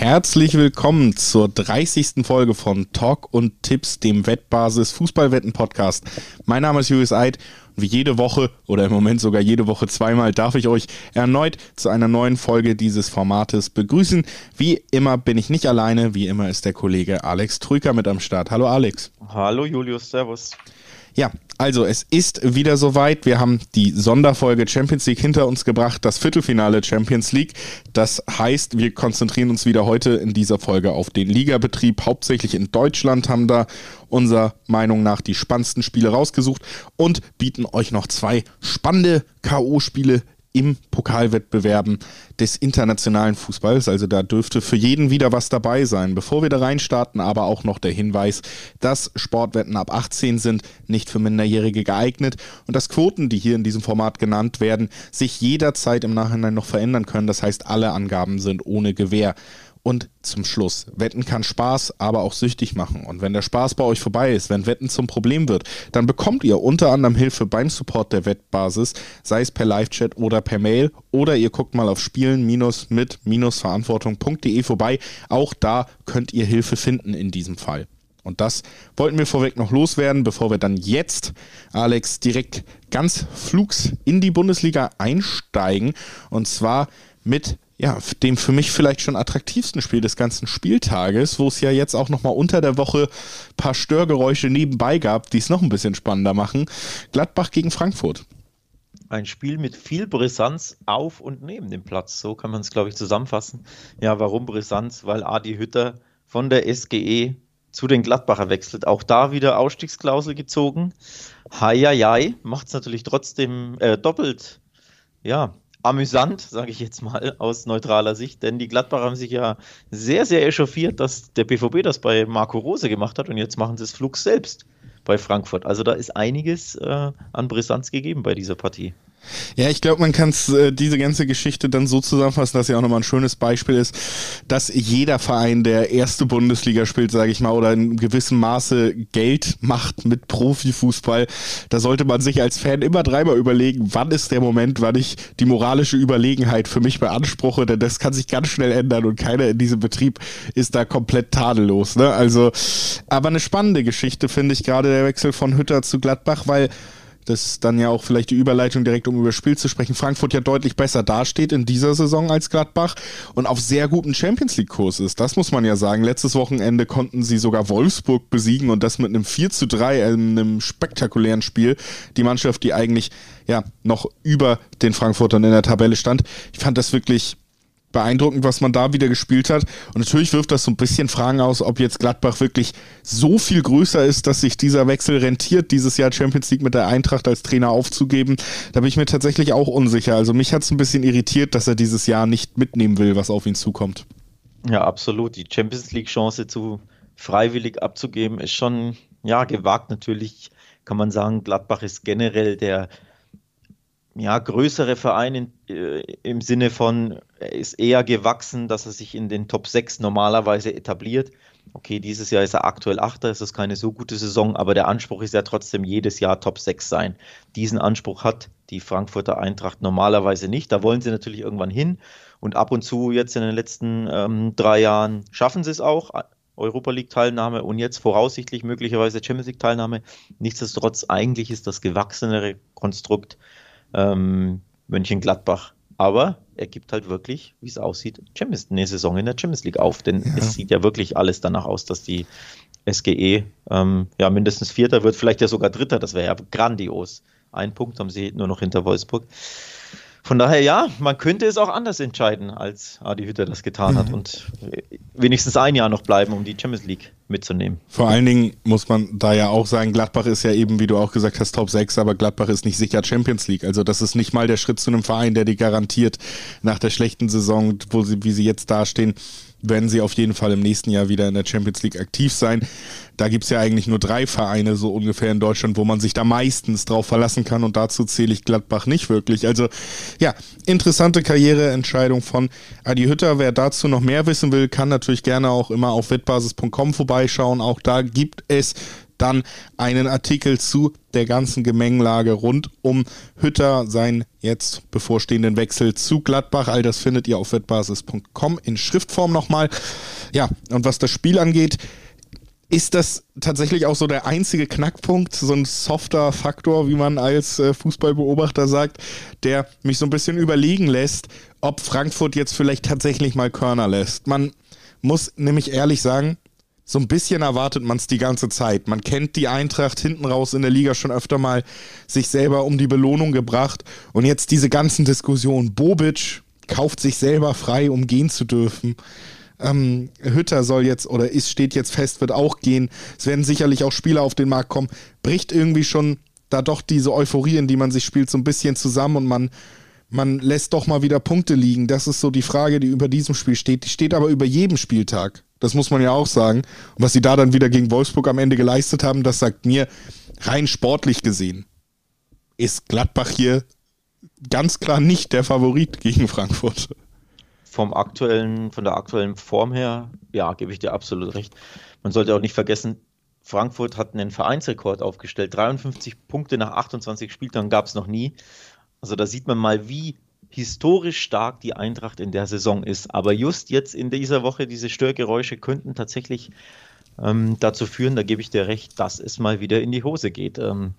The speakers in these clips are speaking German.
Herzlich willkommen zur 30. Folge von Talk und Tipps, dem Wettbasis Fußballwetten Podcast. Mein Name ist Julius Eid und wie jede Woche oder im Moment sogar jede Woche zweimal darf ich euch erneut zu einer neuen Folge dieses Formates begrüßen. Wie immer bin ich nicht alleine, wie immer ist der Kollege Alex Trüker mit am Start. Hallo Alex. Hallo Julius, Servus. Ja, also es ist wieder soweit. Wir haben die Sonderfolge Champions League hinter uns gebracht, das Viertelfinale Champions League. Das heißt, wir konzentrieren uns wieder heute in dieser Folge auf den Ligabetrieb. Hauptsächlich in Deutschland haben da unserer Meinung nach die spannendsten Spiele rausgesucht und bieten euch noch zwei spannende K.O.-Spiele im Pokalwettbewerben des internationalen Fußballs. Also da dürfte für jeden wieder was dabei sein. Bevor wir da reinstarten, aber auch noch der Hinweis, dass Sportwetten ab 18 sind, nicht für Minderjährige geeignet und dass Quoten, die hier in diesem Format genannt werden, sich jederzeit im Nachhinein noch verändern können. Das heißt, alle Angaben sind ohne Gewähr. Und zum Schluss, Wetten kann Spaß, aber auch süchtig machen. Und wenn der Spaß bei euch vorbei ist, wenn Wetten zum Problem wird, dann bekommt ihr unter anderem Hilfe beim Support der Wettbasis, sei es per Live-Chat oder per Mail. Oder ihr guckt mal auf spielen-mit-verantwortung.de vorbei. Auch da könnt ihr Hilfe finden in diesem Fall. Und das wollten wir vorweg noch loswerden, bevor wir dann jetzt, Alex, direkt ganz flugs in die Bundesliga einsteigen. Und zwar mit ja, dem für mich vielleicht schon attraktivsten Spiel des ganzen Spieltages, wo es ja jetzt auch nochmal unter der Woche ein paar Störgeräusche nebenbei gab, die es noch ein bisschen spannender machen. Gladbach gegen Frankfurt. Ein Spiel mit viel Brisanz auf und neben dem Platz. So kann man es, glaube ich, zusammenfassen. Ja, warum Brisanz? Weil Adi Hütter von der SGE zu den Gladbacher wechselt. Auch da wieder Ausstiegsklausel gezogen. Heieiei, macht es natürlich trotzdem äh, doppelt, ja, amüsant, sage ich jetzt mal aus neutraler Sicht, denn die Gladbacher haben sich ja sehr, sehr echauffiert, dass der BVB das bei Marco Rose gemacht hat und jetzt machen sie es Flug selbst bei Frankfurt. Also da ist einiges äh, an Brisanz gegeben bei dieser Partie. Ja, ich glaube, man kann äh, diese ganze Geschichte dann so zusammenfassen, dass ja auch nochmal ein schönes Beispiel ist, dass jeder Verein, der erste Bundesliga spielt, sage ich mal, oder in gewissem Maße Geld macht mit Profifußball, da sollte man sich als Fan immer dreimal überlegen, wann ist der Moment, wann ich die moralische Überlegenheit für mich beanspruche, denn das kann sich ganz schnell ändern und keiner in diesem Betrieb ist da komplett tadellos. Ne? Also, aber eine spannende Geschichte finde ich gerade der Wechsel von Hütter zu Gladbach, weil das ist dann ja auch vielleicht die Überleitung direkt, um über Spiel zu sprechen. Frankfurt ja deutlich besser dasteht in dieser Saison als Gladbach und auf sehr guten Champions League-Kurs ist. Das muss man ja sagen. Letztes Wochenende konnten sie sogar Wolfsburg besiegen und das mit einem 4 zu 3, einem spektakulären Spiel. Die Mannschaft, die eigentlich ja noch über den Frankfurtern in der Tabelle stand. Ich fand das wirklich beeindruckend, was man da wieder gespielt hat. Und natürlich wirft das so ein bisschen Fragen aus, ob jetzt Gladbach wirklich so viel größer ist, dass sich dieser Wechsel rentiert, dieses Jahr Champions League mit der Eintracht als Trainer aufzugeben. Da bin ich mir tatsächlich auch unsicher. Also mich hat es ein bisschen irritiert, dass er dieses Jahr nicht mitnehmen will, was auf ihn zukommt. Ja, absolut. Die Champions League-Chance zu freiwillig abzugeben, ist schon ja gewagt. Natürlich kann man sagen, Gladbach ist generell der ja, größere Verein in, äh, im Sinne von, er ist eher gewachsen, dass er sich in den Top 6 normalerweise etabliert. Okay, dieses Jahr ist er aktuell Achter, es ist keine so gute Saison, aber der Anspruch ist ja trotzdem jedes Jahr Top 6 sein. Diesen Anspruch hat die Frankfurter Eintracht normalerweise nicht. Da wollen sie natürlich irgendwann hin und ab und zu jetzt in den letzten ähm, drei Jahren schaffen sie es auch. Europa League Teilnahme und jetzt voraussichtlich möglicherweise Champions League Teilnahme. Nichtsdestotrotz, eigentlich ist das gewachsenere Konstrukt ähm, Mönchengladbach. Aber er gibt halt wirklich, wie es aussieht, Champions, eine Saison in der Champions League auf. Denn ja. es sieht ja wirklich alles danach aus, dass die SGE ähm, ja mindestens Vierter wird, vielleicht ja sogar Dritter. Das wäre ja grandios. Ein Punkt haben sie nur noch hinter Wolfsburg. Von daher ja, man könnte es auch anders entscheiden, als Adi Hütter das getan hat mhm. und wenigstens ein Jahr noch bleiben, um die Champions League mitzunehmen. Vor allen Dingen muss man da ja auch sagen, Gladbach ist ja eben, wie du auch gesagt hast, Top 6, aber Gladbach ist nicht sicher Champions League. Also das ist nicht mal der Schritt zu einem Verein, der die garantiert nach der schlechten Saison, wo sie, wie sie jetzt dastehen, werden sie auf jeden Fall im nächsten Jahr wieder in der Champions League aktiv sein. Da gibt es ja eigentlich nur drei Vereine so ungefähr in Deutschland, wo man sich da meistens drauf verlassen kann und dazu zähle ich Gladbach nicht wirklich. Also ja, interessante Karriereentscheidung von Adi Hütter. Wer dazu noch mehr wissen will, kann natürlich gerne auch immer auf wettbasis.com vorbeischauen. Auch da gibt es dann einen Artikel zu der ganzen Gemengelage rund um Hütter, seinen jetzt bevorstehenden Wechsel zu Gladbach. All das findet ihr auf wettbasis.com in Schriftform nochmal. Ja, und was das Spiel angeht, ist das tatsächlich auch so der einzige Knackpunkt, so ein softer Faktor, wie man als äh, Fußballbeobachter sagt, der mich so ein bisschen überlegen lässt, ob Frankfurt jetzt vielleicht tatsächlich mal Körner lässt. Man muss nämlich ehrlich sagen, so ein bisschen erwartet man es die ganze Zeit. Man kennt die Eintracht hinten raus in der Liga schon öfter mal sich selber um die Belohnung gebracht. Und jetzt diese ganzen Diskussionen. Bobic kauft sich selber frei, um gehen zu dürfen. Ähm, Hütter soll jetzt oder ist, steht jetzt fest, wird auch gehen. Es werden sicherlich auch Spieler auf den Markt kommen. Bricht irgendwie schon da doch diese Euphorie, in die man sich spielt, so ein bisschen zusammen und man man lässt doch mal wieder Punkte liegen. Das ist so die Frage, die über diesem Spiel steht. Die steht aber über jedem Spieltag. Das muss man ja auch sagen. Und was sie da dann wieder gegen Wolfsburg am Ende geleistet haben, das sagt mir rein sportlich gesehen, ist Gladbach hier ganz klar nicht der Favorit gegen Frankfurt. Vom aktuellen, von der aktuellen Form her, ja, gebe ich dir absolut recht. Man sollte auch nicht vergessen, Frankfurt hat einen Vereinsrekord aufgestellt. 53 Punkte nach 28 Spieltagen gab es noch nie. Also da sieht man mal, wie historisch stark die Eintracht in der Saison ist. Aber just jetzt in dieser Woche, diese Störgeräusche könnten tatsächlich ähm, dazu führen, da gebe ich dir recht, dass es mal wieder in die Hose geht. Ähm,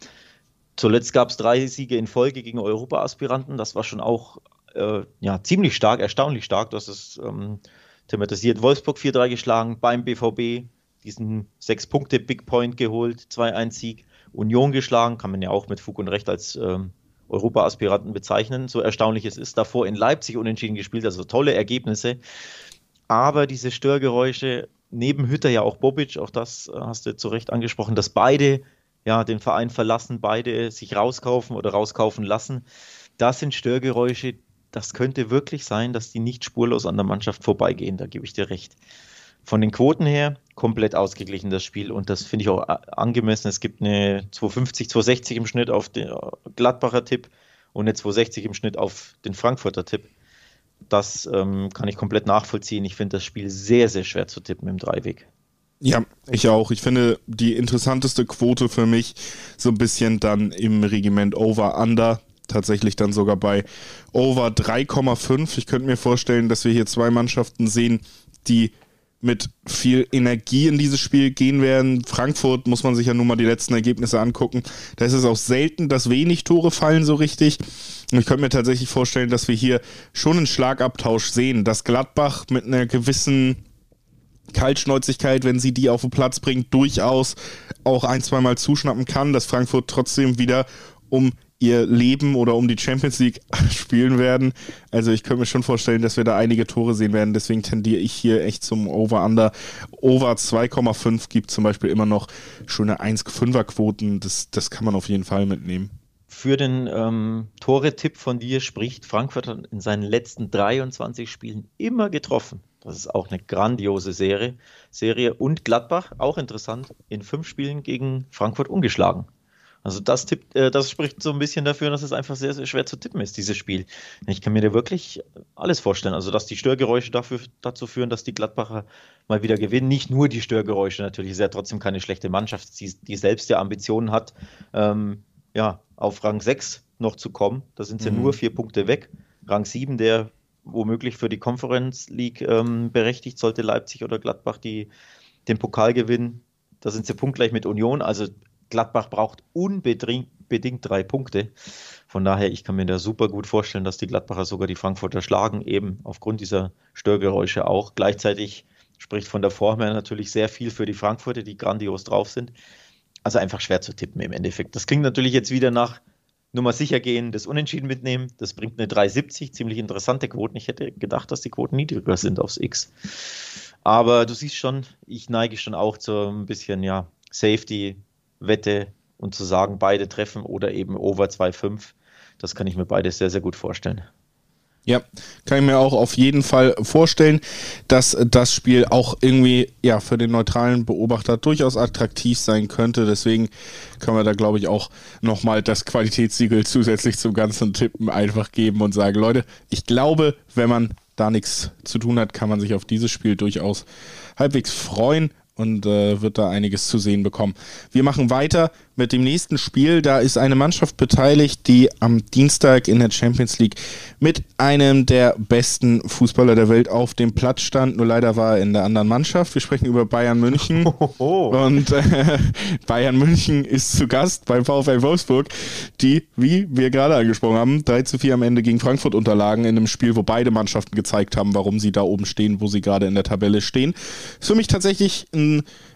zuletzt gab es drei Siege in Folge gegen Europa-Aspiranten. Das war schon auch äh, ja, ziemlich stark, erstaunlich stark. Das ist ähm, thematisiert. Wolfsburg 4-3 geschlagen, beim BVB diesen sechs Punkte Big Point geholt, 2-1-Sieg. Union geschlagen, kann man ja auch mit Fug und Recht als ähm, Europa-Aspiranten bezeichnen, so erstaunlich es ist. Davor in Leipzig unentschieden gespielt, also tolle Ergebnisse. Aber diese Störgeräusche, neben Hütter ja auch Bobic, auch das äh, hast du zu Recht angesprochen, dass beide ja den Verein verlassen, beide sich rauskaufen oder rauskaufen lassen. Das sind Störgeräusche, das könnte wirklich sein, dass die nicht spurlos an der Mannschaft vorbeigehen, da gebe ich dir recht. Von den Quoten her komplett ausgeglichen das Spiel und das finde ich auch angemessen. Es gibt eine 250, 260 im Schnitt auf den Gladbacher Tipp und eine 260 im Schnitt auf den Frankfurter Tipp. Das ähm, kann ich komplett nachvollziehen. Ich finde das Spiel sehr, sehr schwer zu tippen im Dreiweg. Ja, ich auch. Ich finde die interessanteste Quote für mich so ein bisschen dann im Regiment Over-Under. Tatsächlich dann sogar bei Over 3,5. Ich könnte mir vorstellen, dass wir hier zwei Mannschaften sehen, die mit viel Energie in dieses Spiel gehen werden. Frankfurt muss man sich ja nun mal die letzten Ergebnisse angucken. Da ist es auch selten, dass wenig Tore fallen so richtig. Und ich könnte mir tatsächlich vorstellen, dass wir hier schon einen Schlagabtausch sehen, dass Gladbach mit einer gewissen Kaltschnäuzigkeit, wenn sie die auf den Platz bringt, durchaus auch ein, zweimal zuschnappen kann, dass Frankfurt trotzdem wieder um ihr Leben oder um die Champions League spielen werden. Also ich könnte mir schon vorstellen, dass wir da einige Tore sehen werden. Deswegen tendiere ich hier echt zum Over-Under. Over 2,5 gibt zum Beispiel immer noch schöne 1,5er-Quoten. Das, das kann man auf jeden Fall mitnehmen. Für den ähm, Tore-Tipp von dir spricht Frankfurt in seinen letzten 23 Spielen immer getroffen. Das ist auch eine grandiose Serie. Serie. Und Gladbach, auch interessant, in fünf Spielen gegen Frankfurt ungeschlagen. Also das, tippt, äh, das spricht so ein bisschen dafür, dass es einfach sehr, sehr schwer zu tippen ist, dieses Spiel. Ich kann mir da wirklich alles vorstellen. Also dass die Störgeräusche dafür, dazu führen, dass die Gladbacher mal wieder gewinnen. Nicht nur die Störgeräusche natürlich, ist ja trotzdem keine schlechte Mannschaft, die, die selbst ja Ambitionen hat, ähm, ja, auf Rang 6 noch zu kommen. Da sind sie mhm. nur vier Punkte weg. Rang 7, der womöglich für die Conference League ähm, berechtigt, sollte Leipzig oder Gladbach die, den Pokal gewinnen. Da sind sie punktgleich mit Union. Also Gladbach braucht unbedingt drei Punkte. Von daher, ich kann mir da super gut vorstellen, dass die Gladbacher sogar die Frankfurter schlagen, eben aufgrund dieser Störgeräusche auch. Gleichzeitig spricht von der Form her natürlich sehr viel für die Frankfurter, die grandios drauf sind. Also einfach schwer zu tippen im Endeffekt. Das klingt natürlich jetzt wieder nach Nummer sicher gehen, das Unentschieden mitnehmen. Das bringt eine 3,70, ziemlich interessante Quoten. Ich hätte gedacht, dass die Quoten niedriger sind aufs X. Aber du siehst schon, ich neige schon auch zu ein bisschen, ja, Safety, Wette und zu sagen, beide treffen oder eben over 2,5. Das kann ich mir beide sehr, sehr gut vorstellen. Ja, kann ich mir auch auf jeden Fall vorstellen, dass das Spiel auch irgendwie ja für den neutralen Beobachter durchaus attraktiv sein könnte. Deswegen können wir da glaube ich auch nochmal das Qualitätssiegel zusätzlich zum ganzen Tippen einfach geben und sagen, Leute, ich glaube, wenn man da nichts zu tun hat, kann man sich auf dieses Spiel durchaus halbwegs freuen. Und äh, wird da einiges zu sehen bekommen. Wir machen weiter mit dem nächsten Spiel. Da ist eine Mannschaft beteiligt, die am Dienstag in der Champions League mit einem der besten Fußballer der Welt auf dem Platz stand. Nur leider war er in der anderen Mannschaft. Wir sprechen über Bayern München. Und äh, Bayern München ist zu Gast beim VfL Wolfsburg, die, wie wir gerade angesprochen haben, 3 zu 4 am Ende gegen Frankfurt unterlagen in einem Spiel, wo beide Mannschaften gezeigt haben, warum sie da oben stehen, wo sie gerade in der Tabelle stehen. Ist für mich tatsächlich ein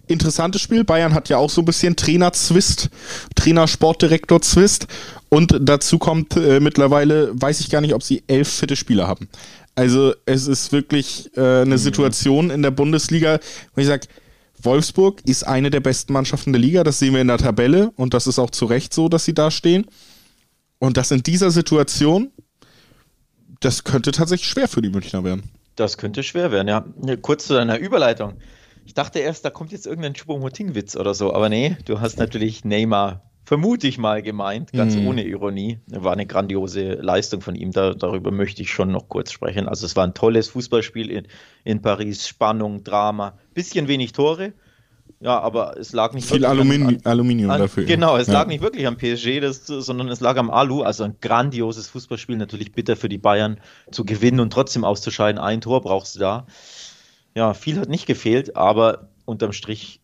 interessantes Spiel. Bayern hat ja auch so ein bisschen Trainer-Zwist, Trainer-Sportdirektor-Zwist. Und dazu kommt äh, mittlerweile, weiß ich gar nicht, ob sie elf fitte Spieler haben. Also es ist wirklich äh, eine mhm. Situation in der Bundesliga, wo ich sage, Wolfsburg ist eine der besten Mannschaften der Liga, das sehen wir in der Tabelle und das ist auch zu Recht so, dass sie da stehen. Und das in dieser Situation, das könnte tatsächlich schwer für die Münchner werden. Das könnte schwer werden, ja. Kurz zu deiner Überleitung. Ich dachte erst, da kommt jetzt irgendein Choupo-Moting-Witz oder so, aber nee, du hast natürlich Neymar, vermute ich mal, gemeint, ganz mm. ohne Ironie. War eine grandiose Leistung von ihm, da, darüber möchte ich schon noch kurz sprechen. Also es war ein tolles Fußballspiel in, in Paris, Spannung, Drama, bisschen wenig Tore, ja, aber es lag nicht viel Aluminium, an, Aluminium an, dafür. Genau, es ja. lag nicht wirklich am PSG, das, sondern es lag am Alu. Also ein grandioses Fußballspiel, natürlich bitter für die Bayern zu gewinnen und trotzdem auszuscheiden. Ein Tor brauchst du da ja, viel hat nicht gefehlt, aber unterm Strich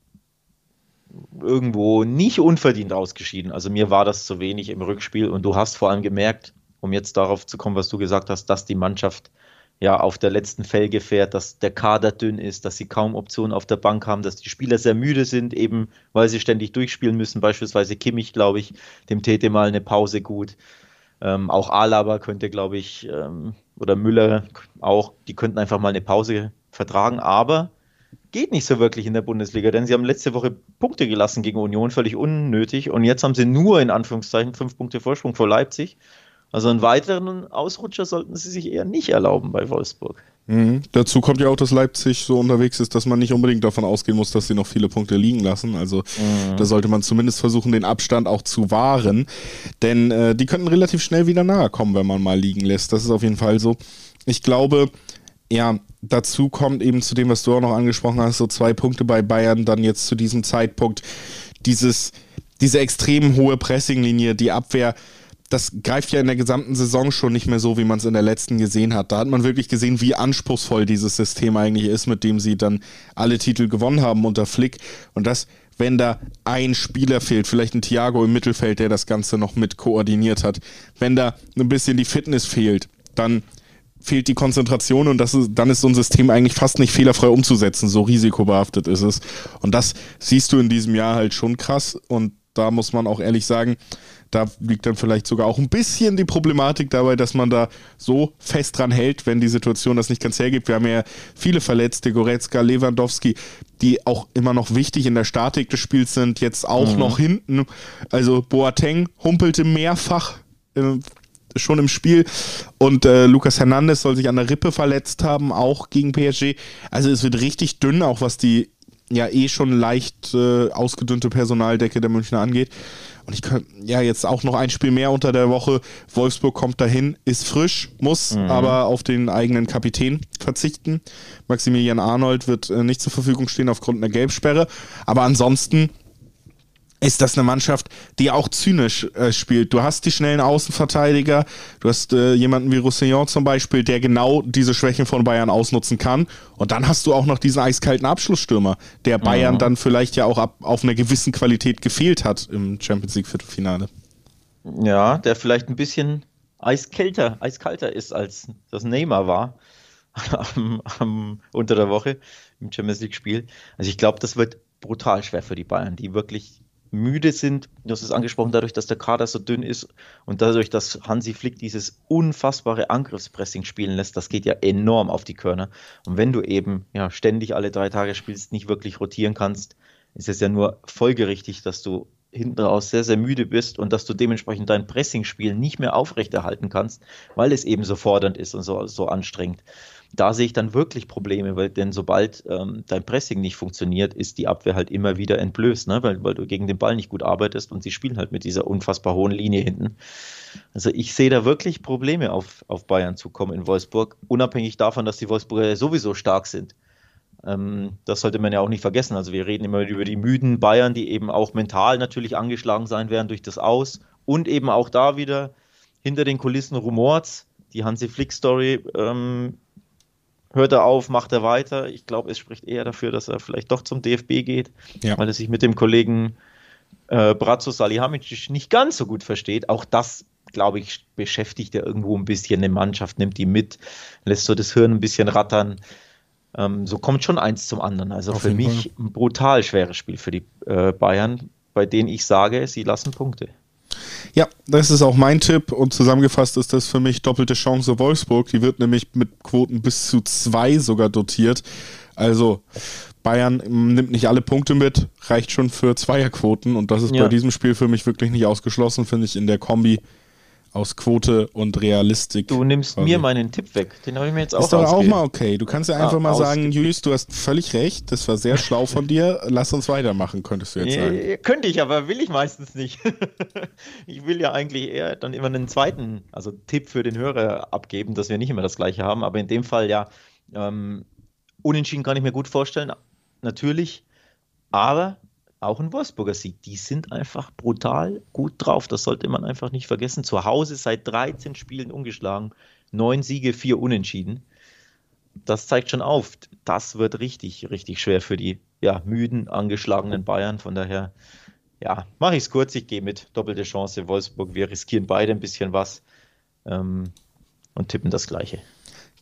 irgendwo nicht unverdient ausgeschieden. Also mir war das zu wenig im Rückspiel und du hast vor allem gemerkt, um jetzt darauf zu kommen, was du gesagt hast, dass die Mannschaft ja auf der letzten Felge fährt, dass der Kader dünn ist, dass sie kaum Optionen auf der Bank haben, dass die Spieler sehr müde sind, eben weil sie ständig durchspielen müssen. Beispielsweise Kimmich, glaube ich, dem täte mal eine Pause gut. Ähm, auch Alaba könnte, glaube ich, ähm, oder Müller auch, die könnten einfach mal eine Pause vertragen, aber geht nicht so wirklich in der Bundesliga, denn sie haben letzte Woche Punkte gelassen gegen Union, völlig unnötig. Und jetzt haben sie nur in Anführungszeichen fünf Punkte Vorsprung vor Leipzig. Also einen weiteren Ausrutscher sollten sie sich eher nicht erlauben bei Wolfsburg. Mhm. Dazu kommt ja auch, dass Leipzig so unterwegs ist, dass man nicht unbedingt davon ausgehen muss, dass sie noch viele Punkte liegen lassen. Also mhm. da sollte man zumindest versuchen, den Abstand auch zu wahren. Denn äh, die könnten relativ schnell wieder nahe kommen, wenn man mal liegen lässt. Das ist auf jeden Fall so. Ich glaube, ja, dazu kommt eben zu dem, was du auch noch angesprochen hast, so zwei Punkte bei Bayern, dann jetzt zu diesem Zeitpunkt dieses, diese extrem hohe Pressinglinie, die Abwehr, das greift ja in der gesamten Saison schon nicht mehr so, wie man es in der letzten gesehen hat. Da hat man wirklich gesehen, wie anspruchsvoll dieses System eigentlich ist, mit dem sie dann alle Titel gewonnen haben unter Flick. Und das, wenn da ein Spieler fehlt, vielleicht ein Thiago im Mittelfeld, der das Ganze noch mit koordiniert hat, wenn da ein bisschen die Fitness fehlt, dann fehlt die Konzentration und das ist, dann ist so ein System eigentlich fast nicht fehlerfrei umzusetzen. So risikobehaftet ist es. Und das siehst du in diesem Jahr halt schon krass. Und da muss man auch ehrlich sagen, da liegt dann vielleicht sogar auch ein bisschen die Problematik dabei, dass man da so fest dran hält, wenn die Situation das nicht ganz hergibt. Wir haben ja viele Verletzte, Goretzka, Lewandowski, die auch immer noch wichtig in der Statik des Spiels sind, jetzt auch mhm. noch hinten. Also Boateng humpelte mehrfach äh, schon im Spiel. Und äh, Lucas Hernandez soll sich an der Rippe verletzt haben, auch gegen PSG. Also es wird richtig dünn, auch was die ja eh schon leicht äh, ausgedünnte Personaldecke der Münchner angeht. Und ich könnte ja jetzt auch noch ein Spiel mehr unter der Woche. Wolfsburg kommt dahin, ist frisch, muss mhm. aber auf den eigenen Kapitän verzichten. Maximilian Arnold wird äh, nicht zur Verfügung stehen aufgrund einer Gelbsperre. Aber ansonsten ist das eine Mannschaft, die auch zynisch äh, spielt. Du hast die schnellen Außenverteidiger, du hast äh, jemanden wie Roussillon zum Beispiel, der genau diese Schwächen von Bayern ausnutzen kann. Und dann hast du auch noch diesen eiskalten Abschlussstürmer, der Bayern mhm. dann vielleicht ja auch ab, auf einer gewissen Qualität gefehlt hat im Champions League Viertelfinale. Ja, der vielleicht ein bisschen eiskälter, eiskalter ist, als das Neymar war am, am, unter der Woche im Champions League Spiel. Also ich glaube, das wird brutal schwer für die Bayern, die wirklich müde sind. Du hast es angesprochen, dadurch, dass der Kader so dünn ist und dadurch, dass Hansi Flick dieses unfassbare Angriffspressing spielen lässt, das geht ja enorm auf die Körner. Und wenn du eben ja ständig alle drei Tage spielst, nicht wirklich rotieren kannst, ist es ja nur folgerichtig, dass du hinten raus sehr, sehr müde bist und dass du dementsprechend dein Pressing-Spiel nicht mehr aufrechterhalten kannst, weil es eben so fordernd ist und so, so anstrengend da sehe ich dann wirklich Probleme, weil denn sobald ähm, dein Pressing nicht funktioniert, ist die Abwehr halt immer wieder entblößt, ne? weil, weil du gegen den Ball nicht gut arbeitest und sie spielen halt mit dieser unfassbar hohen Linie hinten. Also ich sehe da wirklich Probleme auf, auf Bayern zukommen in Wolfsburg, unabhängig davon, dass die Wolfsburger sowieso stark sind. Ähm, das sollte man ja auch nicht vergessen. Also wir reden immer über die müden Bayern, die eben auch mental natürlich angeschlagen sein werden durch das Aus und eben auch da wieder hinter den Kulissen rumort. Die Hansi Flick Story ähm, hört er auf, macht er weiter. Ich glaube, es spricht eher dafür, dass er vielleicht doch zum DFB geht, ja. weil er sich mit dem Kollegen äh, Brazzo Salihamidzic nicht ganz so gut versteht. Auch das, glaube ich, beschäftigt er irgendwo ein bisschen eine Mannschaft, nimmt die mit, lässt so das Hirn ein bisschen rattern. Ähm, so kommt schon eins zum anderen. Also Auf für mich Fall. ein brutal schweres Spiel für die äh, Bayern, bei denen ich sage, sie lassen Punkte. Ja, das ist auch mein Tipp und zusammengefasst ist das für mich doppelte Chance Wolfsburg. Die wird nämlich mit Quoten bis zu zwei sogar dotiert. Also Bayern nimmt nicht alle Punkte mit, reicht schon für Zweierquoten und das ist ja. bei diesem Spiel für mich wirklich nicht ausgeschlossen, finde ich in der Kombi aus Quote und Realistik. Du nimmst quasi. mir meinen Tipp weg. Den habe ich mir jetzt auch Ist doch auch mal okay. Du kannst ja einfach ah, mal sagen, Julius, du hast völlig recht. Das war sehr schlau von dir. Lass uns weitermachen, könntest du jetzt sagen. Ja, könnte ich, aber will ich meistens nicht. ich will ja eigentlich eher dann immer einen zweiten, also Tipp für den Hörer abgeben, dass wir nicht immer das gleiche haben. Aber in dem Fall ja, ähm, unentschieden kann ich mir gut vorstellen. Natürlich. Aber auch ein Wolfsburger Sieg. Die sind einfach brutal gut drauf. Das sollte man einfach nicht vergessen. Zu Hause seit 13 Spielen ungeschlagen. Neun Siege, vier Unentschieden. Das zeigt schon auf, das wird richtig, richtig schwer für die ja, müden, angeschlagenen Bayern. Von daher, ja, mache ich es kurz. Ich gehe mit doppelte Chance Wolfsburg. Wir riskieren beide ein bisschen was ähm, und tippen das Gleiche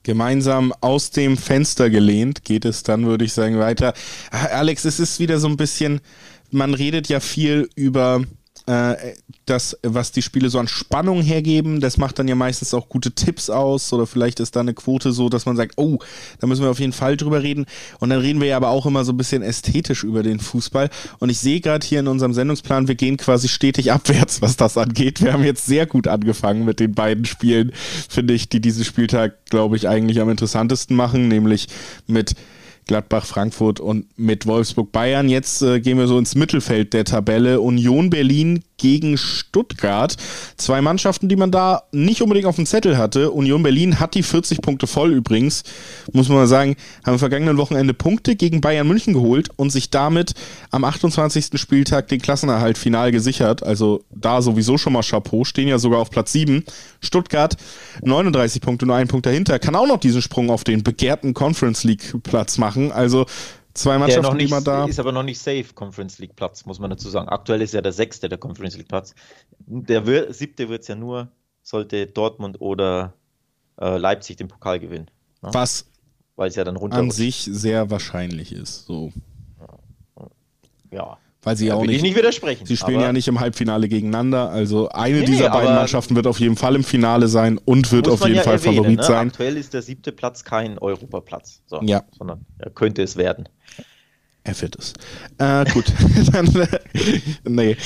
gemeinsam aus dem Fenster gelehnt, geht es dann, würde ich sagen, weiter. Alex, es ist wieder so ein bisschen, man redet ja viel über das, was die Spiele so an Spannung hergeben, das macht dann ja meistens auch gute Tipps aus oder vielleicht ist da eine Quote so, dass man sagt, oh, da müssen wir auf jeden Fall drüber reden. Und dann reden wir ja aber auch immer so ein bisschen ästhetisch über den Fußball. Und ich sehe gerade hier in unserem Sendungsplan, wir gehen quasi stetig abwärts, was das angeht. Wir haben jetzt sehr gut angefangen mit den beiden Spielen, finde ich, die diesen Spieltag, glaube ich, eigentlich am interessantesten machen, nämlich mit Gladbach, Frankfurt und mit Wolfsburg Bayern. Jetzt äh, gehen wir so ins Mittelfeld der Tabelle. Union Berlin gegen Stuttgart. Zwei Mannschaften, die man da nicht unbedingt auf dem Zettel hatte. Union Berlin hat die 40 Punkte voll übrigens. Muss man mal sagen, haben am vergangenen Wochenende Punkte gegen Bayern München geholt und sich damit am 28. Spieltag den Klassenerhalt final gesichert. Also da sowieso schon mal Chapeau. Stehen ja sogar auf Platz 7. Stuttgart 39 Punkte, nur einen Punkt dahinter. Kann auch noch diesen Sprung auf den begehrten Conference League Platz machen. Also Zwei Mannschaften, nicht, die man da. Ist aber noch nicht safe Conference League Platz, muss man dazu sagen. Aktuell ist ja der sechste der Conference League Platz. Der wir, siebte wird es ja nur, sollte Dortmund oder äh, Leipzig den Pokal gewinnen. Ne? Was weil es ja dann runter an sich sehr wahrscheinlich ist. So. Ja. Weil sie ja auch nicht, nicht widersprechen. Sie spielen ja nicht im Halbfinale gegeneinander. Also eine nee, dieser beiden Mannschaften wird auf jeden Fall im Finale sein und wird auf jeden ja Fall erwähnen, Favorit ne? sein. Aktuell ist der siebte Platz kein Europaplatz, so, ja. sondern er könnte es werden. Er wird es. Äh, gut, dann, äh, nee,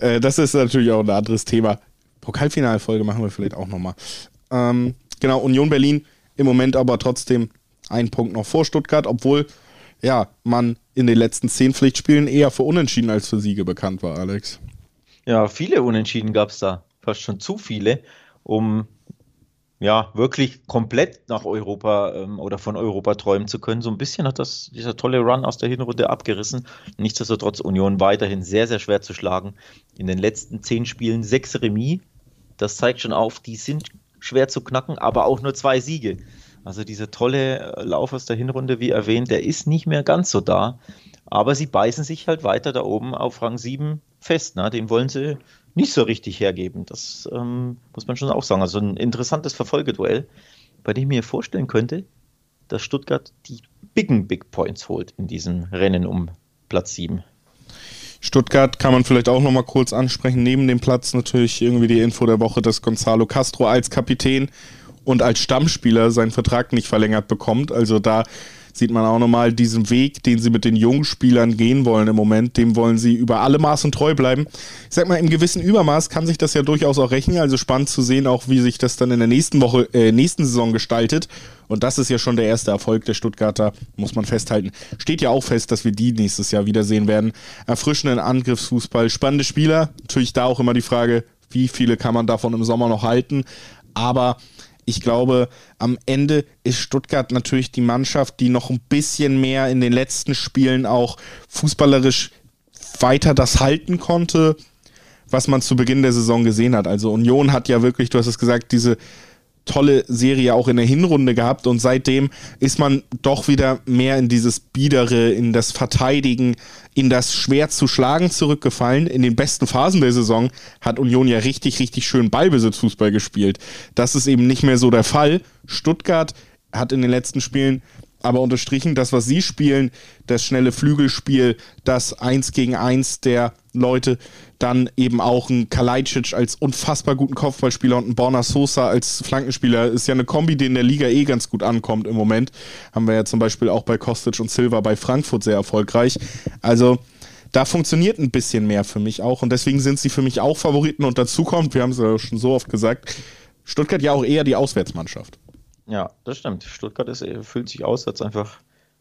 äh, das ist natürlich auch ein anderes Thema. Pokalfinalfolge machen wir vielleicht auch nochmal. Ähm, genau, Union Berlin im Moment aber trotzdem ein Punkt noch vor Stuttgart, obwohl ja, man in den letzten zehn Pflichtspielen eher für Unentschieden als für Siege bekannt war, Alex. Ja, viele Unentschieden gab es da. Fast schon zu viele, um ja wirklich komplett nach Europa ähm, oder von Europa träumen zu können. So ein bisschen hat das dieser tolle Run aus der Hinrunde abgerissen. Nichtsdestotrotz Union weiterhin sehr, sehr schwer zu schlagen. In den letzten zehn Spielen sechs Remis. Das zeigt schon auf, die sind schwer zu knacken, aber auch nur zwei Siege. Also dieser tolle äh, Lauf aus der Hinrunde, wie erwähnt, der ist nicht mehr ganz so da. Aber sie beißen sich halt weiter da oben auf Rang 7 fest. Ne? Den wollen sie nicht so richtig hergeben. Das ähm, muss man schon auch sagen. Also ein interessantes Verfolgeduell, bei dem ich mir vorstellen könnte, dass Stuttgart die Biggen Big Points holt in diesem Rennen um Platz 7. Stuttgart kann man vielleicht auch nochmal kurz ansprechen. Neben dem Platz natürlich irgendwie die Info der Woche, dass Gonzalo Castro als Kapitän und als Stammspieler seinen Vertrag nicht verlängert bekommt. Also da sieht man auch nochmal diesen Weg, den sie mit den jungen Spielern gehen wollen im Moment, dem wollen sie über alle Maßen treu bleiben. Ich sag mal, im gewissen Übermaß kann sich das ja durchaus auch rechnen, also spannend zu sehen auch, wie sich das dann in der nächsten Woche, äh, nächsten Saison gestaltet. Und das ist ja schon der erste Erfolg der Stuttgarter, muss man festhalten. Steht ja auch fest, dass wir die nächstes Jahr wiedersehen werden. Erfrischenden Angriffsfußball, spannende Spieler. Natürlich da auch immer die Frage, wie viele kann man davon im Sommer noch halten. Aber Ich glaube, am Ende ist Stuttgart natürlich die Mannschaft, die noch ein bisschen mehr in den letzten Spielen auch fußballerisch weiter das halten konnte, was man zu Beginn der Saison gesehen hat. Also Union hat ja wirklich, du hast es gesagt, diese tolle Serie auch in der Hinrunde gehabt und seitdem ist man doch wieder mehr in dieses Biedere, in das Verteidigen, in das schwer zu schlagen zurückgefallen. In den besten Phasen der Saison hat Union ja richtig, richtig schön Ballbesitzfußball gespielt. Das ist eben nicht mehr so der Fall. Stuttgart hat in den letzten Spielen aber unterstrichen, das, was sie spielen, das schnelle Flügelspiel, das Eins gegen Eins der Leute, dann eben auch ein Kalajdzic als unfassbar guten Kopfballspieler und ein Borna Sosa als Flankenspieler, ist ja eine Kombi, die in der Liga eh ganz gut ankommt im Moment. Haben wir ja zum Beispiel auch bei Kostic und Silva bei Frankfurt sehr erfolgreich. Also da funktioniert ein bisschen mehr für mich auch und deswegen sind sie für mich auch Favoriten und dazu kommt, wir haben es ja schon so oft gesagt, Stuttgart ja auch eher die Auswärtsmannschaft. Ja, das stimmt. Stuttgart ist, äh, fühlt sich auswärts einfach,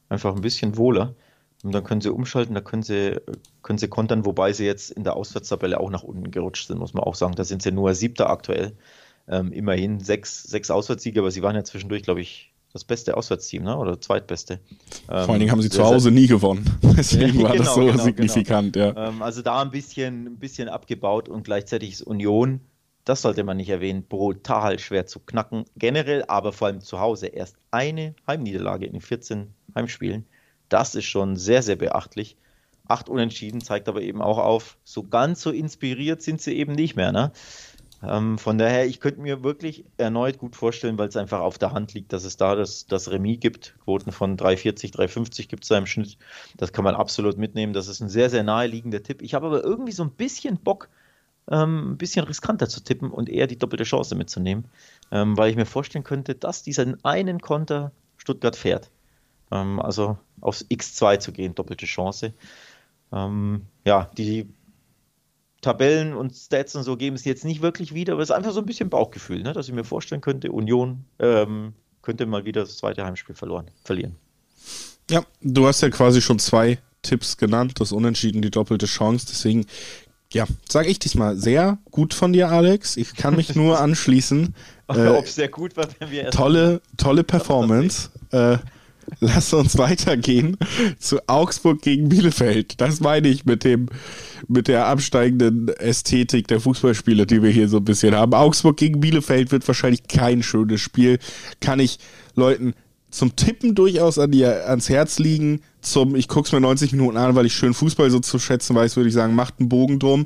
einfach ein bisschen wohler. Und dann können sie umschalten, da können sie, können sie kontern, wobei sie jetzt in der Auswärtstabelle auch nach unten gerutscht sind, muss man auch sagen. Da sind sie nur siebter aktuell. Ähm, immerhin sechs, sechs Auswärtssiege, aber sie waren ja zwischendurch, glaube ich, das beste Auswärtsteam, ne? oder zweitbeste. Vor allen Dingen haben sie zu Hause nie gewonnen. Deswegen war genau, das so genau, signifikant, genau. ja. Ähm, also da ein bisschen, ein bisschen abgebaut und gleichzeitig ist Union das sollte man nicht erwähnen, brutal schwer zu knacken. Generell, aber vor allem zu Hause. Erst eine Heimniederlage in den 14 Heimspielen. Das ist schon sehr, sehr beachtlich. Acht Unentschieden zeigt aber eben auch auf, so ganz so inspiriert sind sie eben nicht mehr. Ne? Ähm, von daher, ich könnte mir wirklich erneut gut vorstellen, weil es einfach auf der Hand liegt, dass es da das, das Remis gibt. Quoten von 3,40, 3,50 gibt es da im Schnitt. Das kann man absolut mitnehmen. Das ist ein sehr, sehr naheliegender Tipp. Ich habe aber irgendwie so ein bisschen Bock, ähm, ein bisschen riskanter zu tippen und eher die doppelte Chance mitzunehmen, ähm, weil ich mir vorstellen könnte, dass diesen einen Konter Stuttgart fährt. Ähm, also aufs X2 zu gehen, doppelte Chance. Ähm, ja, die Tabellen und Stats und so geben es jetzt nicht wirklich wieder, aber es ist einfach so ein bisschen Bauchgefühl, ne, dass ich mir vorstellen könnte, Union ähm, könnte mal wieder das zweite Heimspiel verloren, verlieren. Ja, du hast ja quasi schon zwei Tipps genannt, das Unentschieden, die doppelte Chance. Deswegen ja, sage ich diesmal. Sehr gut von dir, Alex. Ich kann mich nur anschließen. äh, Ob es sehr gut war, wenn wir Tolle, tolle Performance. Äh, lass uns weitergehen zu Augsburg gegen Bielefeld. Das meine ich mit dem, mit der absteigenden Ästhetik der Fußballspiele, die wir hier so ein bisschen haben. Augsburg gegen Bielefeld wird wahrscheinlich kein schönes Spiel. Kann ich Leuten zum Tippen durchaus an dir ans Herz liegen. Zum, ich gucke es mir 90 Minuten an, weil ich schön Fußball so zu schätzen weiß, würde ich sagen, macht einen Bogen drum.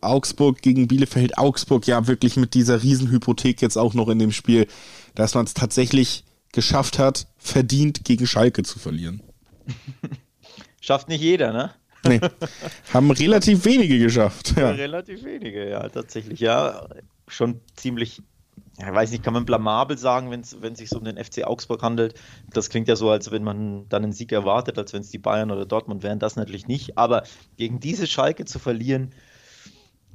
Augsburg gegen Bielefeld. Augsburg ja wirklich mit dieser Riesenhypothek jetzt auch noch in dem Spiel, dass man es tatsächlich geschafft hat, verdient gegen Schalke zu verlieren. Schafft nicht jeder, ne? Nee. Haben relativ wenige geschafft. Ja. Relativ wenige, ja, tatsächlich. Ja, schon ziemlich ich weiß nicht, kann man blamabel sagen, wenn es sich so um den FC Augsburg handelt. Das klingt ja so, als wenn man dann einen Sieg erwartet, als wenn es die Bayern oder Dortmund wären. Das natürlich nicht. Aber gegen diese Schalke zu verlieren.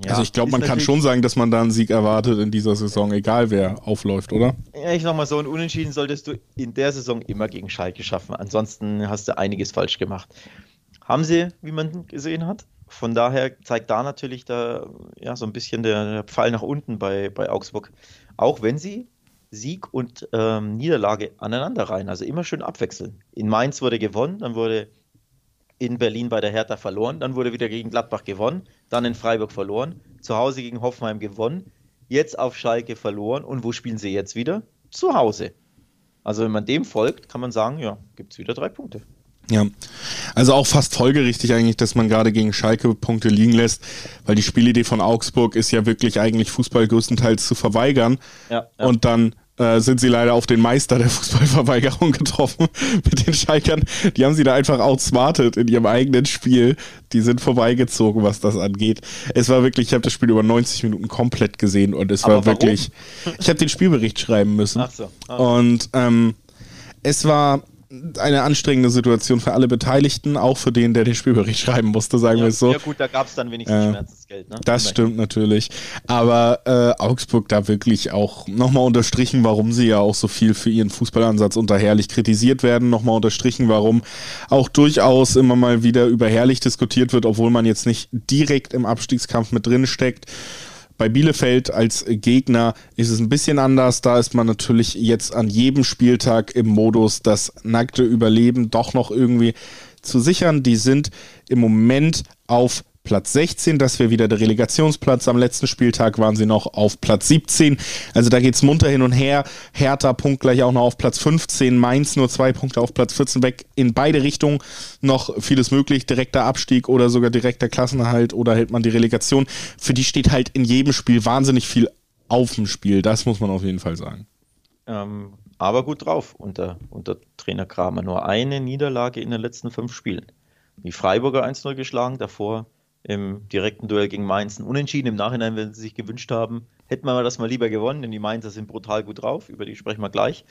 Ja, also ich glaube, man kann schon sagen, dass man da einen Sieg erwartet in dieser Saison, egal wer aufläuft, oder? Ja, ich sag mal so, ein Unentschieden solltest du in der Saison immer gegen Schalke schaffen. Ansonsten hast du einiges falsch gemacht. Haben sie, wie man gesehen hat. Von daher zeigt da natürlich da ja so ein bisschen der, der Pfeil nach unten bei, bei Augsburg auch wenn sie Sieg und ähm, Niederlage aneinander rein, also immer schön abwechseln. In Mainz wurde gewonnen, dann wurde in Berlin bei der Hertha verloren, dann wurde wieder gegen Gladbach gewonnen, dann in Freiburg verloren, zu Hause gegen Hoffenheim gewonnen, jetzt auf Schalke verloren und wo spielen sie jetzt wieder? Zu Hause. Also wenn man dem folgt, kann man sagen, ja, gibt es wieder drei Punkte. Ja, also auch fast folgerichtig eigentlich, dass man gerade gegen Schalke Punkte liegen lässt, weil die Spielidee von Augsburg ist ja wirklich eigentlich Fußball größtenteils zu verweigern. Ja, ja. Und dann äh, sind sie leider auf den Meister der Fußballverweigerung getroffen mit den Schalkern. Die haben sie da einfach outsmartet in ihrem eigenen Spiel. Die sind vorbeigezogen, was das angeht. Es war wirklich, ich habe das Spiel über 90 Minuten komplett gesehen und es Aber war warum? wirklich. Ich habe den Spielbericht schreiben müssen. Ach so. Ah. Und ähm, es war eine anstrengende Situation für alle Beteiligten, auch für den, der den Spielbericht schreiben musste, sagen ja, wir es so. Ja gut, da gab es dann wenigstens äh, Schmerzensgeld. Ne? Das stimmt natürlich. Aber äh, Augsburg da wirklich auch nochmal unterstrichen, warum sie ja auch so viel für ihren Fußballansatz unter Herrlich kritisiert werden. Nochmal unterstrichen, warum auch durchaus immer mal wieder über Herrlich diskutiert wird, obwohl man jetzt nicht direkt im Abstiegskampf mit drin steckt Bei Bielefeld als Gegner ist es ein bisschen anders. Da ist man natürlich jetzt an jedem Spieltag im Modus, das nackte Überleben doch noch irgendwie zu sichern. Die sind im Moment auf Platz 16. Das wäre wieder der Relegationsplatz. Am letzten Spieltag waren sie noch auf Platz 17. Also da geht es munter hin und her. Hertha punktgleich auch noch auf Platz 15. Mainz nur zwei Punkte auf Platz 14 weg. In beide Richtungen noch vieles möglich. Direkter Abstieg oder sogar direkter Klassenerhalt oder hält man die Relegation. Für die steht halt in jedem Spiel wahnsinnig viel auf dem Spiel. Das muss man auf jeden Fall sagen. Ähm, aber gut drauf unter, unter Trainer Kramer. Nur eine Niederlage in den letzten fünf Spielen. Die Freiburger 1-0 geschlagen, davor im direkten Duell gegen Mainz ein Unentschieden. Im Nachhinein, wenn sie sich gewünscht haben, hätten wir das mal lieber gewonnen, denn die Mainzer sind brutal gut drauf, über die sprechen wir gleich.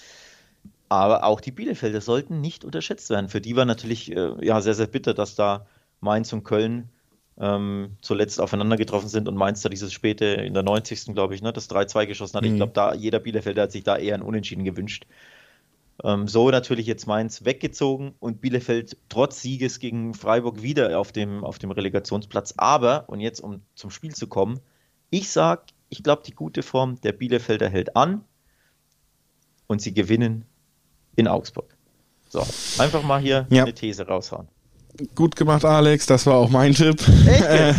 Aber auch die Bielefelder sollten nicht unterschätzt werden. Für die war natürlich äh, ja, sehr, sehr bitter, dass da Mainz und Köln ähm, zuletzt aufeinander getroffen sind und Mainz da dieses späte in der 90. glaube ich, ne, das 3-2 geschossen hat. Mhm. Ich glaube, da jeder Bielefelder hat sich da eher ein Unentschieden gewünscht. Ähm, so natürlich jetzt Mainz weggezogen und Bielefeld trotz Sieges gegen Freiburg wieder auf dem, auf dem Relegationsplatz. Aber, und jetzt um zum Spiel zu kommen, ich sage, ich glaube, die gute Form der Bielefelder hält an und sie gewinnen in Augsburg. So, einfach mal hier ja. eine These raushauen. Gut gemacht, Alex. Das war auch mein Tipp. Echt? Äh,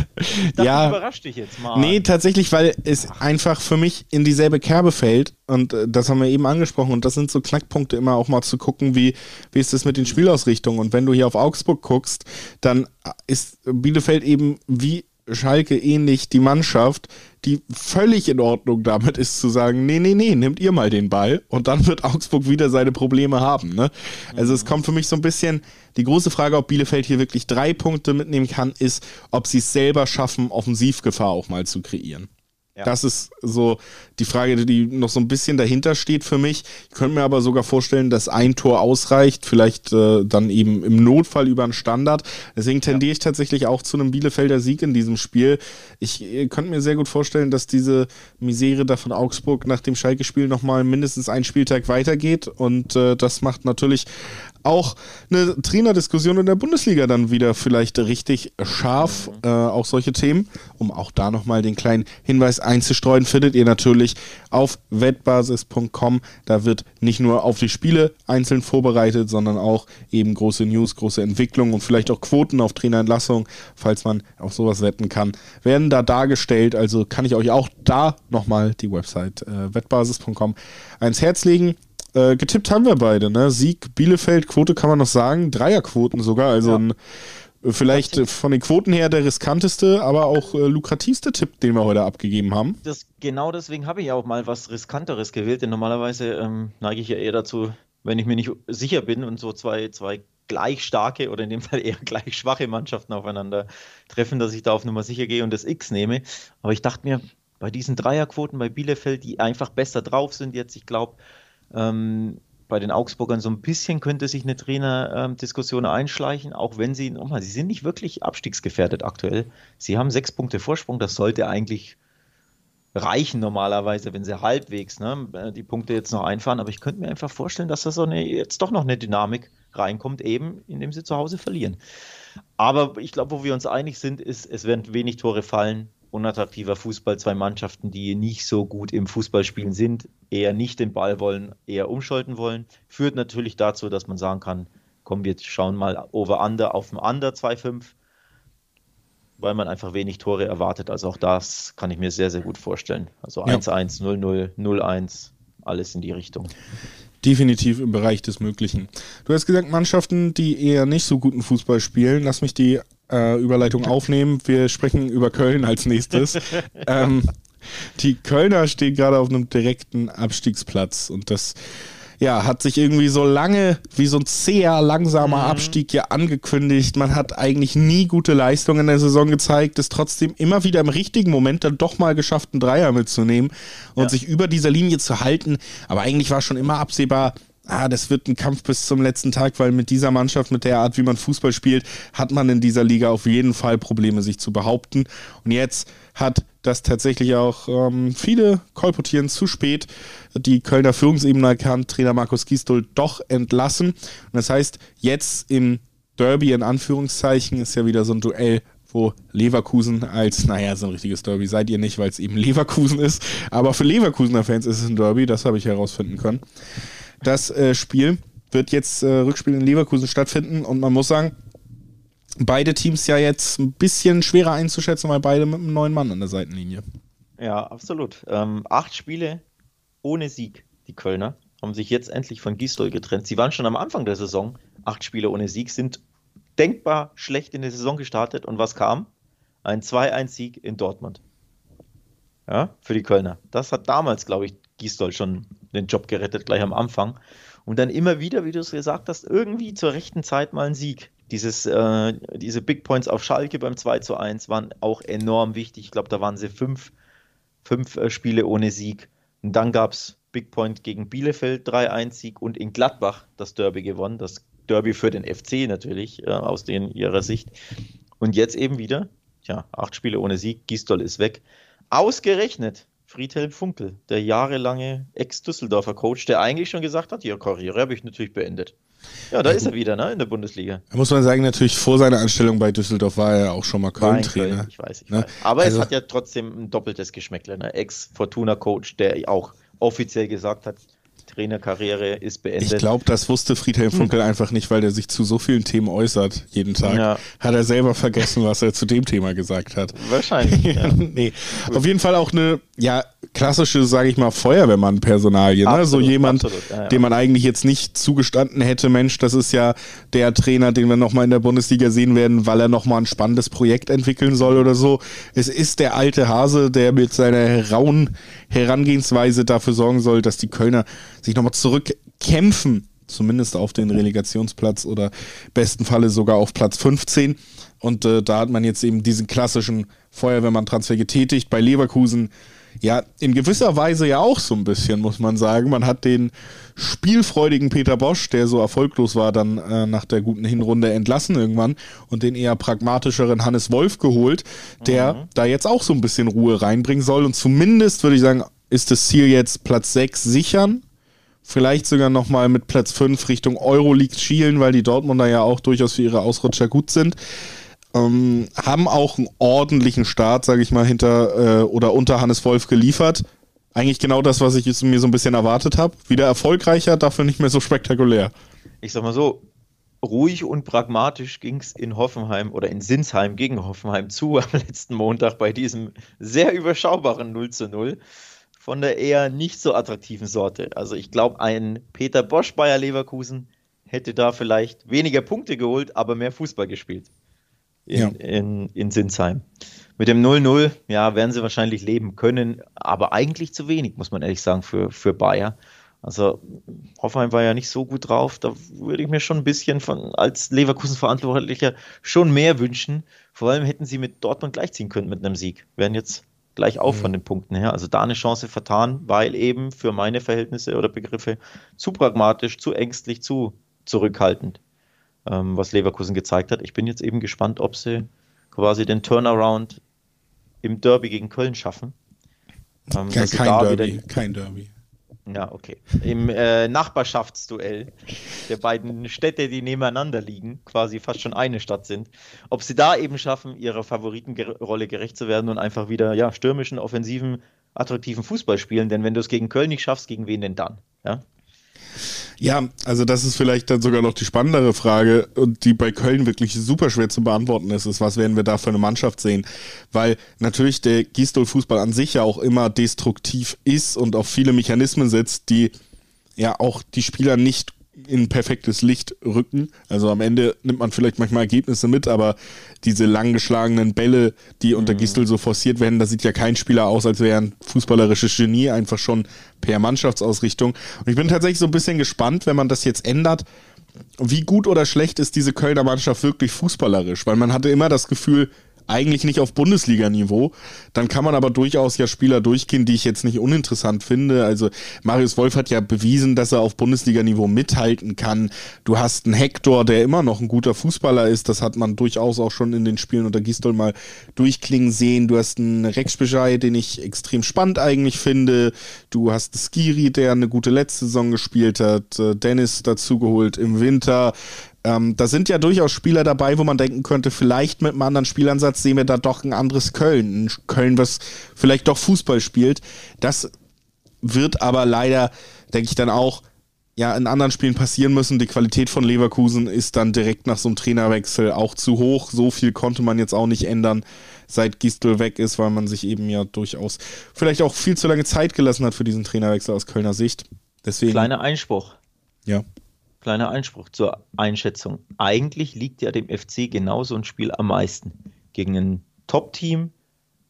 ja. überrascht dich jetzt mal. Nee, tatsächlich, weil es einfach für mich in dieselbe Kerbe fällt. Und äh, das haben wir eben angesprochen. Und das sind so Knackpunkte, immer auch mal zu gucken, wie, wie ist das mit den Spielausrichtungen. Und wenn du hier auf Augsburg guckst, dann ist Bielefeld eben wie Schalke ähnlich die Mannschaft, die völlig in Ordnung damit ist zu sagen, nee, nee, nee, nehmt ihr mal den Ball und dann wird Augsburg wieder seine Probleme haben. Ne? Also es kommt für mich so ein bisschen, die große Frage, ob Bielefeld hier wirklich drei Punkte mitnehmen kann, ist, ob sie es selber schaffen, Offensivgefahr auch mal zu kreieren. Ja. Das ist so die Frage, die noch so ein bisschen dahinter steht für mich. Ich könnte mir aber sogar vorstellen, dass ein Tor ausreicht, vielleicht äh, dann eben im Notfall über einen Standard. Deswegen tendiere ja. ich tatsächlich auch zu einem Bielefelder Sieg in diesem Spiel. Ich äh, könnte mir sehr gut vorstellen, dass diese Misere da von Augsburg nach dem Schalke-Spiel nochmal mindestens einen Spieltag weitergeht. Und äh, das macht natürlich auch eine Trainerdiskussion in der Bundesliga dann wieder vielleicht richtig scharf. Mhm. Äh, auch solche Themen. Um auch da nochmal den kleinen Hinweis einzustreuen, findet ihr natürlich auf wettbasis.com. Da wird nicht nur auf die Spiele einzeln vorbereitet, sondern auch eben große News, große Entwicklungen und vielleicht auch Quoten auf Trainerentlassung, falls man auf sowas wetten kann, werden da dargestellt. Also kann ich euch auch da nochmal die Website äh, wettbasis.com ans Herz legen. Äh, getippt haben wir beide, ne? Sieg, Bielefeld, Quote kann man noch sagen, Dreierquoten sogar, also ja. ein äh, vielleicht von den Quoten her der riskanteste, aber auch äh, lukrativste Tipp, den wir heute abgegeben haben. Das, genau deswegen habe ich auch mal was Riskanteres gewählt, denn normalerweise ähm, neige ich ja eher dazu, wenn ich mir nicht sicher bin und so zwei, zwei gleich starke oder in dem Fall eher gleich schwache Mannschaften aufeinander treffen, dass ich da auf Nummer sicher gehe und das X nehme. Aber ich dachte mir, bei diesen Dreierquoten bei Bielefeld, die einfach besser drauf sind jetzt, ich glaube, ähm, bei den Augsburgern so ein bisschen könnte sich eine Trainerdiskussion einschleichen, auch wenn sie, nochmal, sie sind nicht wirklich abstiegsgefährdet aktuell. Sie haben sechs Punkte Vorsprung, das sollte eigentlich reichen normalerweise, wenn sie halbwegs ne, die Punkte jetzt noch einfahren. Aber ich könnte mir einfach vorstellen, dass da so eine, jetzt doch noch eine Dynamik reinkommt, eben indem sie zu Hause verlieren. Aber ich glaube, wo wir uns einig sind, ist, es werden wenig Tore fallen unattraktiver Fußball, zwei Mannschaften, die nicht so gut im Fußballspielen sind, eher nicht den Ball wollen, eher umschalten wollen, führt natürlich dazu, dass man sagen kann, komm, wir schauen mal over-under auf dem Under 2-5, weil man einfach wenig Tore erwartet. Also auch das kann ich mir sehr, sehr gut vorstellen. Also 1-1, 0-0, 0-1, alles in die Richtung definitiv im Bereich des Möglichen. Du hast gesagt, Mannschaften, die eher nicht so guten Fußball spielen. Lass mich die äh, Überleitung aufnehmen. Wir sprechen über Köln als nächstes. ähm, die Kölner stehen gerade auf einem direkten Abstiegsplatz und das ja, hat sich irgendwie so lange wie so ein zäher, langsamer mhm. Abstieg ja angekündigt. Man hat eigentlich nie gute Leistungen in der Saison gezeigt, ist trotzdem immer wieder im richtigen Moment dann doch mal geschafft, einen Dreier mitzunehmen und ja. sich über dieser Linie zu halten. Aber eigentlich war schon immer absehbar, ah, das wird ein Kampf bis zum letzten Tag, weil mit dieser Mannschaft, mit der Art, wie man Fußball spielt, hat man in dieser Liga auf jeden Fall Probleme, sich zu behaupten. Und jetzt hat das tatsächlich auch ähm, viele kolportieren zu spät die Kölner Führungsebene erkannt, Trainer Markus Gisdol doch entlassen. Und das heißt, jetzt im Derby in Anführungszeichen ist ja wieder so ein Duell wo Leverkusen als, naja, so ein richtiges Derby seid ihr nicht, weil es eben Leverkusen ist, aber für Leverkusener Fans ist es ein Derby, das habe ich herausfinden können. Das äh, Spiel wird jetzt äh, Rückspiel in Leverkusen stattfinden und man muss sagen, beide Teams ja jetzt ein bisschen schwerer einzuschätzen, weil beide mit einem neuen Mann an der Seitenlinie. Ja, absolut. Ähm, acht Spiele ohne Sieg, die Kölner, haben sich jetzt endlich von Gisdol getrennt. Sie waren schon am Anfang der Saison acht Spiele ohne Sieg, sind denkbar schlecht in die Saison gestartet und was kam? Ein 2-1-Sieg in Dortmund. Ja, für die Kölner. Das hat damals, glaube ich, Gisdol schon den Job gerettet, gleich am Anfang. Und dann immer wieder, wie du es gesagt hast, irgendwie zur rechten Zeit mal ein Sieg. Dieses, äh, diese Big Points auf Schalke beim 2 zu 1 waren auch enorm wichtig. Ich glaube, da waren sie fünf, fünf äh, Spiele ohne Sieg. Und dann gab es Big Point gegen Bielefeld 3-1-Sieg und in Gladbach das Derby gewonnen. Das Derby für den FC natürlich, äh, aus den, ihrer Sicht. Und jetzt eben wieder, ja, acht Spiele ohne Sieg, Gistol ist weg. Ausgerechnet Friedhelm Funkel, der jahrelange Ex-Düsseldorfer Coach, der eigentlich schon gesagt hat, ihre Karriere habe ich natürlich beendet. Ja, da ist er wieder, ne, in der Bundesliga. Da muss man sagen, natürlich vor seiner Anstellung bei Düsseldorf war er auch schon mal Köln-Trainer. Köln, ich weiß, ich ne? weiß. Aber also, es hat ja trotzdem ein doppeltes Geschmäckle, ne? Ex-Fortuna-Coach, der auch offiziell gesagt hat, Trainerkarriere ist beendet. Ich glaube, das wusste Friedhelm. Funkel hm. einfach nicht, weil er sich zu so vielen Themen äußert, jeden Tag. Ja. Hat er selber vergessen, was er zu dem Thema gesagt hat. Wahrscheinlich. Ja. nee. Auf jeden Fall auch eine, ja, klassische, sage ich mal, Feuerwehrmann-Personalie. Ne? So jemand, ja, ja. dem man eigentlich jetzt nicht zugestanden hätte, Mensch, das ist ja der Trainer, den wir nochmal in der Bundesliga sehen werden, weil er nochmal ein spannendes Projekt entwickeln soll oder so. Es ist der alte Hase, der mit seiner rauen Herangehensweise dafür sorgen soll, dass die Kölner sich nochmal zurückkämpfen, zumindest auf den Relegationsplatz oder besten Falle sogar auf Platz 15. Und äh, da hat man jetzt eben diesen klassischen Feuerwehrmann-Transfer getätigt. Bei Leverkusen ja in gewisser Weise ja auch so ein bisschen, muss man sagen. Man hat den spielfreudigen Peter Bosch, der so erfolglos war, dann äh, nach der guten Hinrunde entlassen irgendwann und den eher pragmatischeren Hannes Wolf geholt, der mhm. da jetzt auch so ein bisschen Ruhe reinbringen soll. Und zumindest würde ich sagen, ist das Ziel jetzt Platz 6 sichern. Vielleicht sogar nochmal mit Platz 5 Richtung Euroleague schielen, weil die Dortmunder ja auch durchaus für ihre Ausrutscher gut sind ähm, haben auch einen ordentlichen Start, sage ich mal, hinter äh, oder unter Hannes Wolf geliefert. Eigentlich genau das, was ich mir so ein bisschen erwartet habe. Wieder erfolgreicher, dafür nicht mehr so spektakulär. Ich sag mal so, ruhig und pragmatisch ging es in Hoffenheim oder in Sinsheim gegen Hoffenheim zu am letzten Montag bei diesem sehr überschaubaren 0 zu 0 von der eher nicht so attraktiven Sorte. Also ich glaube, ein Peter Bosch Bayer Leverkusen hätte da vielleicht weniger Punkte geholt, aber mehr Fußball gespielt in, ja. in, in Sinsheim. Mit dem 0-0, ja, werden sie wahrscheinlich leben können, aber eigentlich zu wenig, muss man ehrlich sagen, für, für Bayer. Also Hoffenheim war ja nicht so gut drauf. Da würde ich mir schon ein bisschen von als Leverkusen-Verantwortlicher schon mehr wünschen. Vor allem hätten sie mit Dortmund gleichziehen können mit einem Sieg. Wären jetzt gleich auf mhm. von den Punkten her. Also da eine Chance vertan, weil eben für meine Verhältnisse oder Begriffe zu pragmatisch, zu ängstlich, zu zurückhaltend ähm, was Leverkusen gezeigt hat. Ich bin jetzt eben gespannt, ob sie quasi den Turnaround im Derby gegen Köln schaffen. Ähm, ja, kein Derby, kein Derby. Ja, okay. Im äh, Nachbarschaftsduell der beiden Städte, die nebeneinander liegen, quasi fast schon eine Stadt sind, ob sie da eben schaffen, ihrer Favoritenrolle gerecht zu werden und einfach wieder ja, stürmischen, offensiven, attraktiven Fußball spielen. Denn wenn du es gegen Köln nicht schaffst, gegen wen denn dann? Ja? Ja, also das ist vielleicht dann sogar noch die spannendere Frage und die bei Köln wirklich super schwer zu beantworten ist, ist, was werden wir da für eine Mannschaft sehen? Weil natürlich der Gistol-Fußball an sich ja auch immer destruktiv ist und auf viele Mechanismen setzt, die ja auch die Spieler nicht in perfektes Licht rücken. Also am Ende nimmt man vielleicht manchmal Ergebnisse mit, aber diese langgeschlagenen Bälle, die unter mhm. Gistel so forciert werden, da sieht ja kein Spieler aus, als wäre ein fußballerisches Genie, einfach schon per Mannschaftsausrichtung. Und ich bin tatsächlich so ein bisschen gespannt, wenn man das jetzt ändert, wie gut oder schlecht ist diese Kölner Mannschaft wirklich fußballerisch, weil man hatte immer das Gefühl, eigentlich nicht auf Bundesliga-Niveau. Dann kann man aber durchaus ja Spieler durchgehen, die ich jetzt nicht uninteressant finde. Also Marius Wolf hat ja bewiesen, dass er auf Bundesliga-Niveau mithalten kann. Du hast einen Hector, der immer noch ein guter Fußballer ist. Das hat man durchaus auch schon in den Spielen unter Gistol mal durchklingen sehen. Du hast einen Rex Bescheid, den ich extrem spannend eigentlich finde. Du hast Skiri, der eine gute letzte Saison gespielt hat. Dennis dazugeholt im Winter. Ähm, da sind ja durchaus Spieler dabei, wo man denken könnte, vielleicht mit einem anderen Spielansatz sehen wir da doch ein anderes Köln. Ein Köln, was vielleicht doch Fußball spielt. Das wird aber leider, denke ich dann auch, ja, in anderen Spielen passieren müssen. Die Qualität von Leverkusen ist dann direkt nach so einem Trainerwechsel auch zu hoch. So viel konnte man jetzt auch nicht ändern, seit Gistel weg ist, weil man sich eben ja durchaus vielleicht auch viel zu lange Zeit gelassen hat für diesen Trainerwechsel aus Kölner Sicht. Deswegen. Kleiner Einspruch. Ja. Kleiner Einspruch zur Einschätzung. Eigentlich liegt ja dem FC genauso ein Spiel am meisten. Gegen ein Top-Team,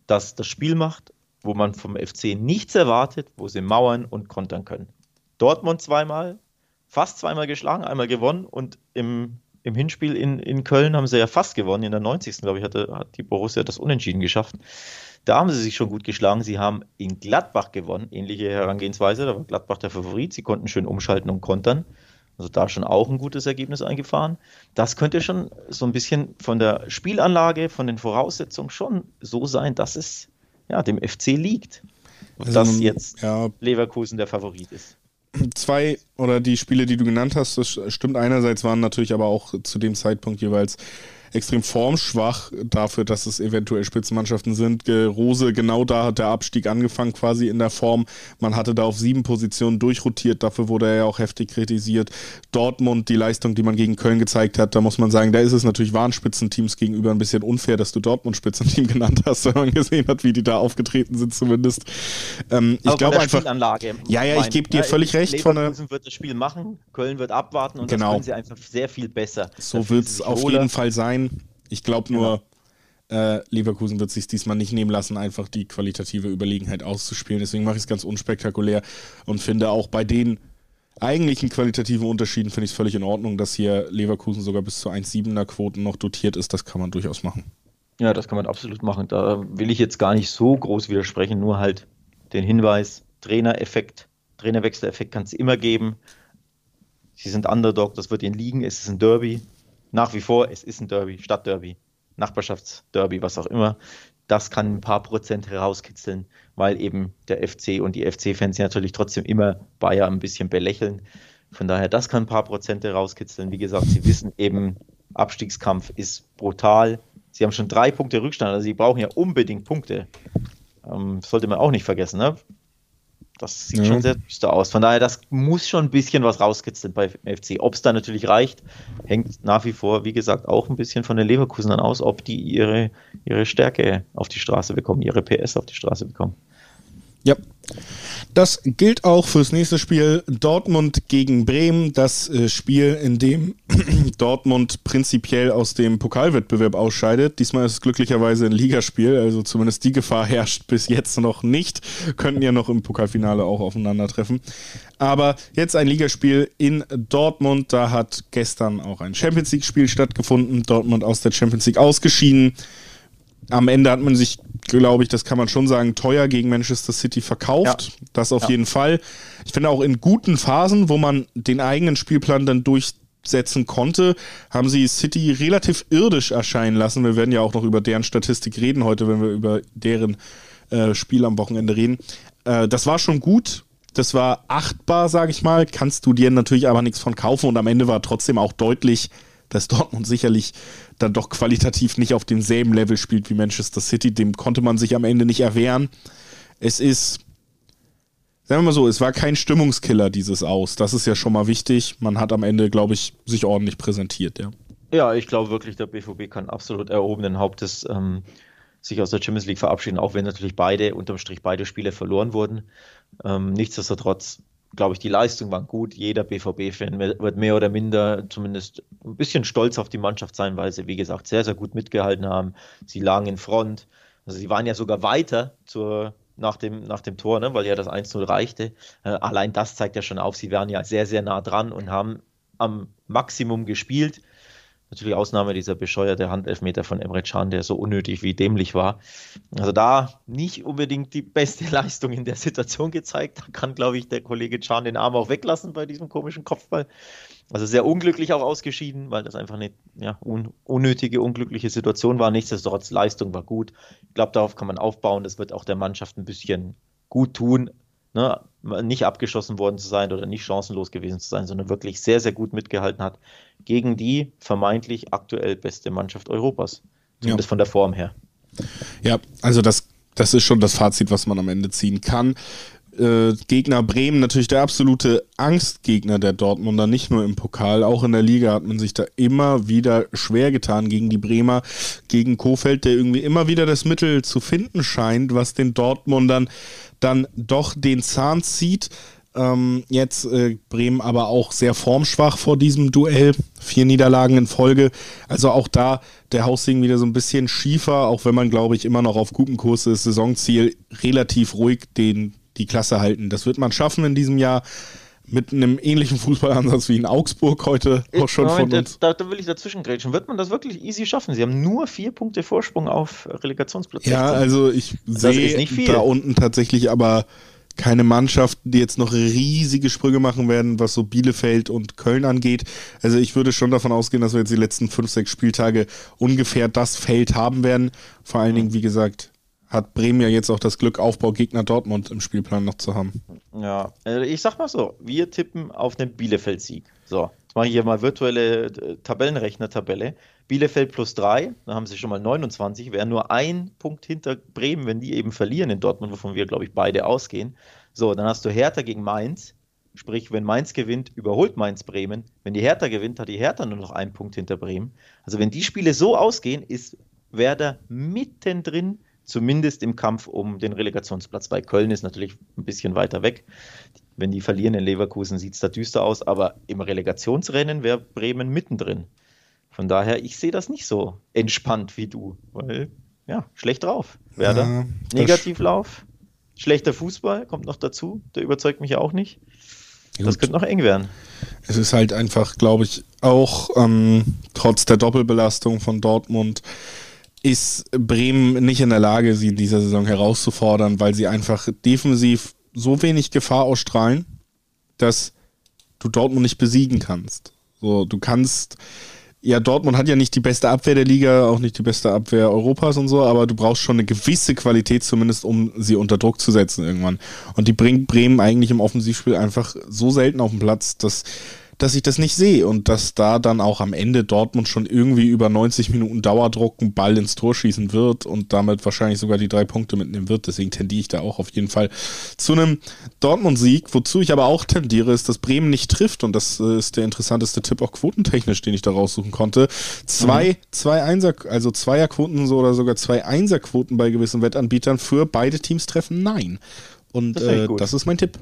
das das Spiel macht, wo man vom FC nichts erwartet, wo sie mauern und kontern können. Dortmund zweimal, fast zweimal geschlagen, einmal gewonnen und im, im Hinspiel in, in Köln haben sie ja fast gewonnen. In der 90. glaube ich, hatte, hat die Borussia das Unentschieden geschafft. Da haben sie sich schon gut geschlagen. Sie haben in Gladbach gewonnen, ähnliche Herangehensweise. Da war Gladbach der Favorit. Sie konnten schön umschalten und kontern. Also da schon auch ein gutes Ergebnis eingefahren. Das könnte schon so ein bisschen von der Spielanlage, von den Voraussetzungen schon so sein, dass es ja, dem FC liegt. Und also, dass jetzt ja, Leverkusen der Favorit ist zwei oder die Spiele, die du genannt hast, das stimmt einerseits, waren natürlich aber auch zu dem Zeitpunkt jeweils extrem formschwach dafür, dass es eventuell Spitzenmannschaften sind. Rose, genau da hat der Abstieg angefangen, quasi in der Form. Man hatte da auf sieben Positionen durchrotiert, dafür wurde er ja auch heftig kritisiert. Dortmund, die Leistung, die man gegen Köln gezeigt hat, da muss man sagen, da ist es natürlich Warnspitzenteams gegenüber ein bisschen unfair, dass du Dortmund Spitzenteam genannt hast, wenn man gesehen hat, wie die da aufgetreten sind zumindest. Ähm, ich glaube einfach. Ja, ja, ich gebe dir völlig recht. Leverkusen von wird das Spiel machen, Köln wird abwarten und genau. das können sie einfach sehr viel besser. So wird es auf jeden Fall sein. Ich glaube nur, genau. äh, Leverkusen wird sich diesmal nicht nehmen lassen, einfach die qualitative Überlegenheit auszuspielen. Deswegen mache ich es ganz unspektakulär und finde auch bei den eigentlichen qualitativen Unterschieden finde ich es völlig in Ordnung, dass hier Leverkusen sogar bis zu 1,7er Quoten noch dotiert ist. Das kann man durchaus machen. Ja, das kann man absolut machen. Da will ich jetzt gar nicht so groß widersprechen, nur halt den Hinweis, Trainereffekt, Trainerwechseleffekt kann es immer geben. Sie sind Underdog, das wird ihnen liegen, es ist ein Derby nach wie vor, es ist ein Derby, Stadtderby, Nachbarschaftsderby, was auch immer. Das kann ein paar Prozent herauskitzeln, weil eben der FC und die FC-Fans natürlich trotzdem immer Bayern ein bisschen belächeln. Von daher, das kann ein paar Prozente rauskitzeln. Wie gesagt, sie wissen eben, Abstiegskampf ist brutal. Sie haben schon drei Punkte Rückstand, also sie brauchen ja unbedingt Punkte. Ähm, sollte man auch nicht vergessen. Ne? Das sieht ja. schon sehr düster aus. Von daher, das muss schon ein bisschen was rauskitzeln bei FC. Ob es da natürlich reicht, hängt nach wie vor, wie gesagt, auch ein bisschen von den Leverkusenern aus, ob die ihre, ihre Stärke auf die Straße bekommen, ihre PS auf die Straße bekommen. Ja. Das gilt auch fürs nächste Spiel Dortmund gegen Bremen. Das äh, Spiel, in dem Dortmund prinzipiell aus dem Pokalwettbewerb ausscheidet. Diesmal ist es glücklicherweise ein Ligaspiel, also zumindest die Gefahr herrscht bis jetzt noch nicht. Könnten ja noch im Pokalfinale auch aufeinandertreffen. Aber jetzt ein Ligaspiel in Dortmund. Da hat gestern auch ein Champions League-Spiel stattgefunden. Dortmund aus der Champions League ausgeschieden am Ende hat man sich, glaube ich, das kann man schon sagen, teuer gegen Manchester City verkauft. Ja. Das auf ja. jeden Fall. Ich finde auch in guten Phasen, wo man den eigenen Spielplan dann durchsetzen konnte, haben sie City relativ irdisch erscheinen lassen. Wir werden ja auch noch über deren Statistik reden heute, wenn wir über deren äh, Spiel am Wochenende reden. Äh, das war schon gut. Das war achtbar, sage ich mal. Kannst du dir natürlich aber nichts von kaufen. Und am Ende war trotzdem auch deutlich, dass Dortmund sicherlich dann doch qualitativ nicht auf demselben Level spielt wie Manchester City. Dem konnte man sich am Ende nicht erwehren. Es ist, sagen wir mal so, es war kein Stimmungskiller dieses Aus. Das ist ja schon mal wichtig. Man hat am Ende, glaube ich, sich ordentlich präsentiert, ja. Ja, ich glaube wirklich, der BVB kann absolut erhobenen Hauptes ähm, sich aus der Champions League verabschieden, auch wenn natürlich beide, unterm Strich beide Spiele verloren wurden. Ähm, nichtsdestotrotz glaube ich, die Leistung war gut. Jeder BVB-Fan wird mehr oder minder zumindest ein bisschen stolz auf die Mannschaft sein, weil sie, wie gesagt, sehr, sehr gut mitgehalten haben. Sie lagen in Front. Also sie waren ja sogar weiter zur, nach, dem, nach dem Tor, ne, weil ja das 1-0 reichte. Äh, allein das zeigt ja schon auf, sie waren ja sehr, sehr nah dran und haben am Maximum gespielt. Natürlich Ausnahme dieser bescheuerte Handelfmeter von Emre Can, der so unnötig wie dämlich war. Also da nicht unbedingt die beste Leistung in der Situation gezeigt. Da kann, glaube ich, der Kollege Can den Arm auch weglassen bei diesem komischen Kopfball. Also sehr unglücklich auch ausgeschieden, weil das einfach eine ja, un unnötige, unglückliche Situation war. Nichtsdestotrotz, Leistung war gut. Ich glaube, darauf kann man aufbauen. Das wird auch der Mannschaft ein bisschen gut tun. Ne? nicht abgeschossen worden zu sein oder nicht chancenlos gewesen zu sein, sondern wirklich sehr, sehr gut mitgehalten hat gegen die vermeintlich aktuell beste Mannschaft Europas. Zumindest ja. von der Form her. Ja, also das, das ist schon das Fazit, was man am Ende ziehen kann äh, Gegner Bremen natürlich der absolute Angstgegner der Dortmunder, nicht nur im Pokal, auch in der Liga hat man sich da immer wieder schwer getan gegen die Bremer, gegen Kofeld, der irgendwie immer wieder das Mittel zu finden scheint, was den Dortmundern dann doch den Zahn zieht. Ähm, jetzt äh, Bremen aber auch sehr formschwach vor diesem Duell. Vier Niederlagen in Folge. Also auch da der Haussegen wieder so ein bisschen schiefer, auch wenn man, glaube ich, immer noch auf gutem Kurs ist. Saisonziel relativ ruhig den die Klasse halten. Das wird man schaffen in diesem Jahr mit einem ähnlichen Fußballansatz wie in Augsburg heute auch schon Moment, von uns. Da, da, will ich dazwischen grätschen. Wird man das wirklich easy schaffen? Sie haben nur vier Punkte Vorsprung auf Relegationsplatz. Ja, also ich sehe da unten tatsächlich aber keine Mannschaften, die jetzt noch riesige Sprünge machen werden, was so Bielefeld und Köln angeht. Also ich würde schon davon ausgehen, dass wir jetzt die letzten fünf, sechs Spieltage ungefähr das Feld haben werden. Vor allen Dingen, wie gesagt, hat Bremen ja jetzt auch das Glück, Aufbaugegner Dortmund im Spielplan noch zu haben. Ja, äh, ich sag mal so, wir tippen auf einen Bielefeld-Sieg. So, jetzt mache ich hier mal virtuelle äh, Tabellenrechner-Tabelle. Bielefeld plus drei, da haben sie schon mal 29, wären nur ein Punkt hinter Bremen, wenn die eben verlieren in Dortmund, wovon wir, glaube ich, beide ausgehen. So, dann hast du Hertha gegen Mainz. Sprich, wenn Mainz gewinnt, überholt Mainz Bremen. Wenn die Hertha gewinnt, hat die Hertha nur noch einen Punkt hinter Bremen. Also wenn die Spiele so ausgehen, ist Werder mittendrin zumindest im Kampf um den Relegationsplatz. Bei Köln ist natürlich ein bisschen weiter weg. Wenn die verlieren in Leverkusen, sieht es da düster aus, aber im Relegationsrennen wäre Bremen mittendrin. Von daher, ich sehe das nicht so entspannt wie du, weil, ja, schlecht drauf. Werder, ja, Negativlauf, schlechter Fußball kommt noch dazu, der überzeugt mich ja auch nicht. Gut. Das könnte noch eng werden. Es ist halt einfach, glaube ich, auch ähm, trotz der Doppelbelastung von Dortmund ist Bremen nicht in der Lage, sie in dieser Saison herauszufordern, weil sie einfach defensiv so wenig Gefahr ausstrahlen, dass du Dortmund nicht besiegen kannst. So, du kannst, ja, Dortmund hat ja nicht die beste Abwehr der Liga, auch nicht die beste Abwehr Europas und so, aber du brauchst schon eine gewisse Qualität zumindest, um sie unter Druck zu setzen irgendwann. Und die bringt Bremen eigentlich im Offensivspiel einfach so selten auf den Platz, dass dass ich das nicht sehe und dass da dann auch am Ende Dortmund schon irgendwie über 90 Minuten Dauerdruck einen Ball ins Tor schießen wird und damit wahrscheinlich sogar die drei Punkte mitnehmen wird. Deswegen tendiere ich da auch auf jeden Fall zu einem Dortmund-Sieg. Wozu ich aber auch tendiere, ist, dass Bremen nicht trifft und das äh, ist der interessanteste Tipp auch quotentechnisch, den ich da raussuchen konnte. Zwei, mhm. zwei Einser, also Zweierquoten so oder sogar zwei Einserquoten bei gewissen Wettanbietern für beide Teams treffen Nein. Und das, äh, das ist mein Tipp.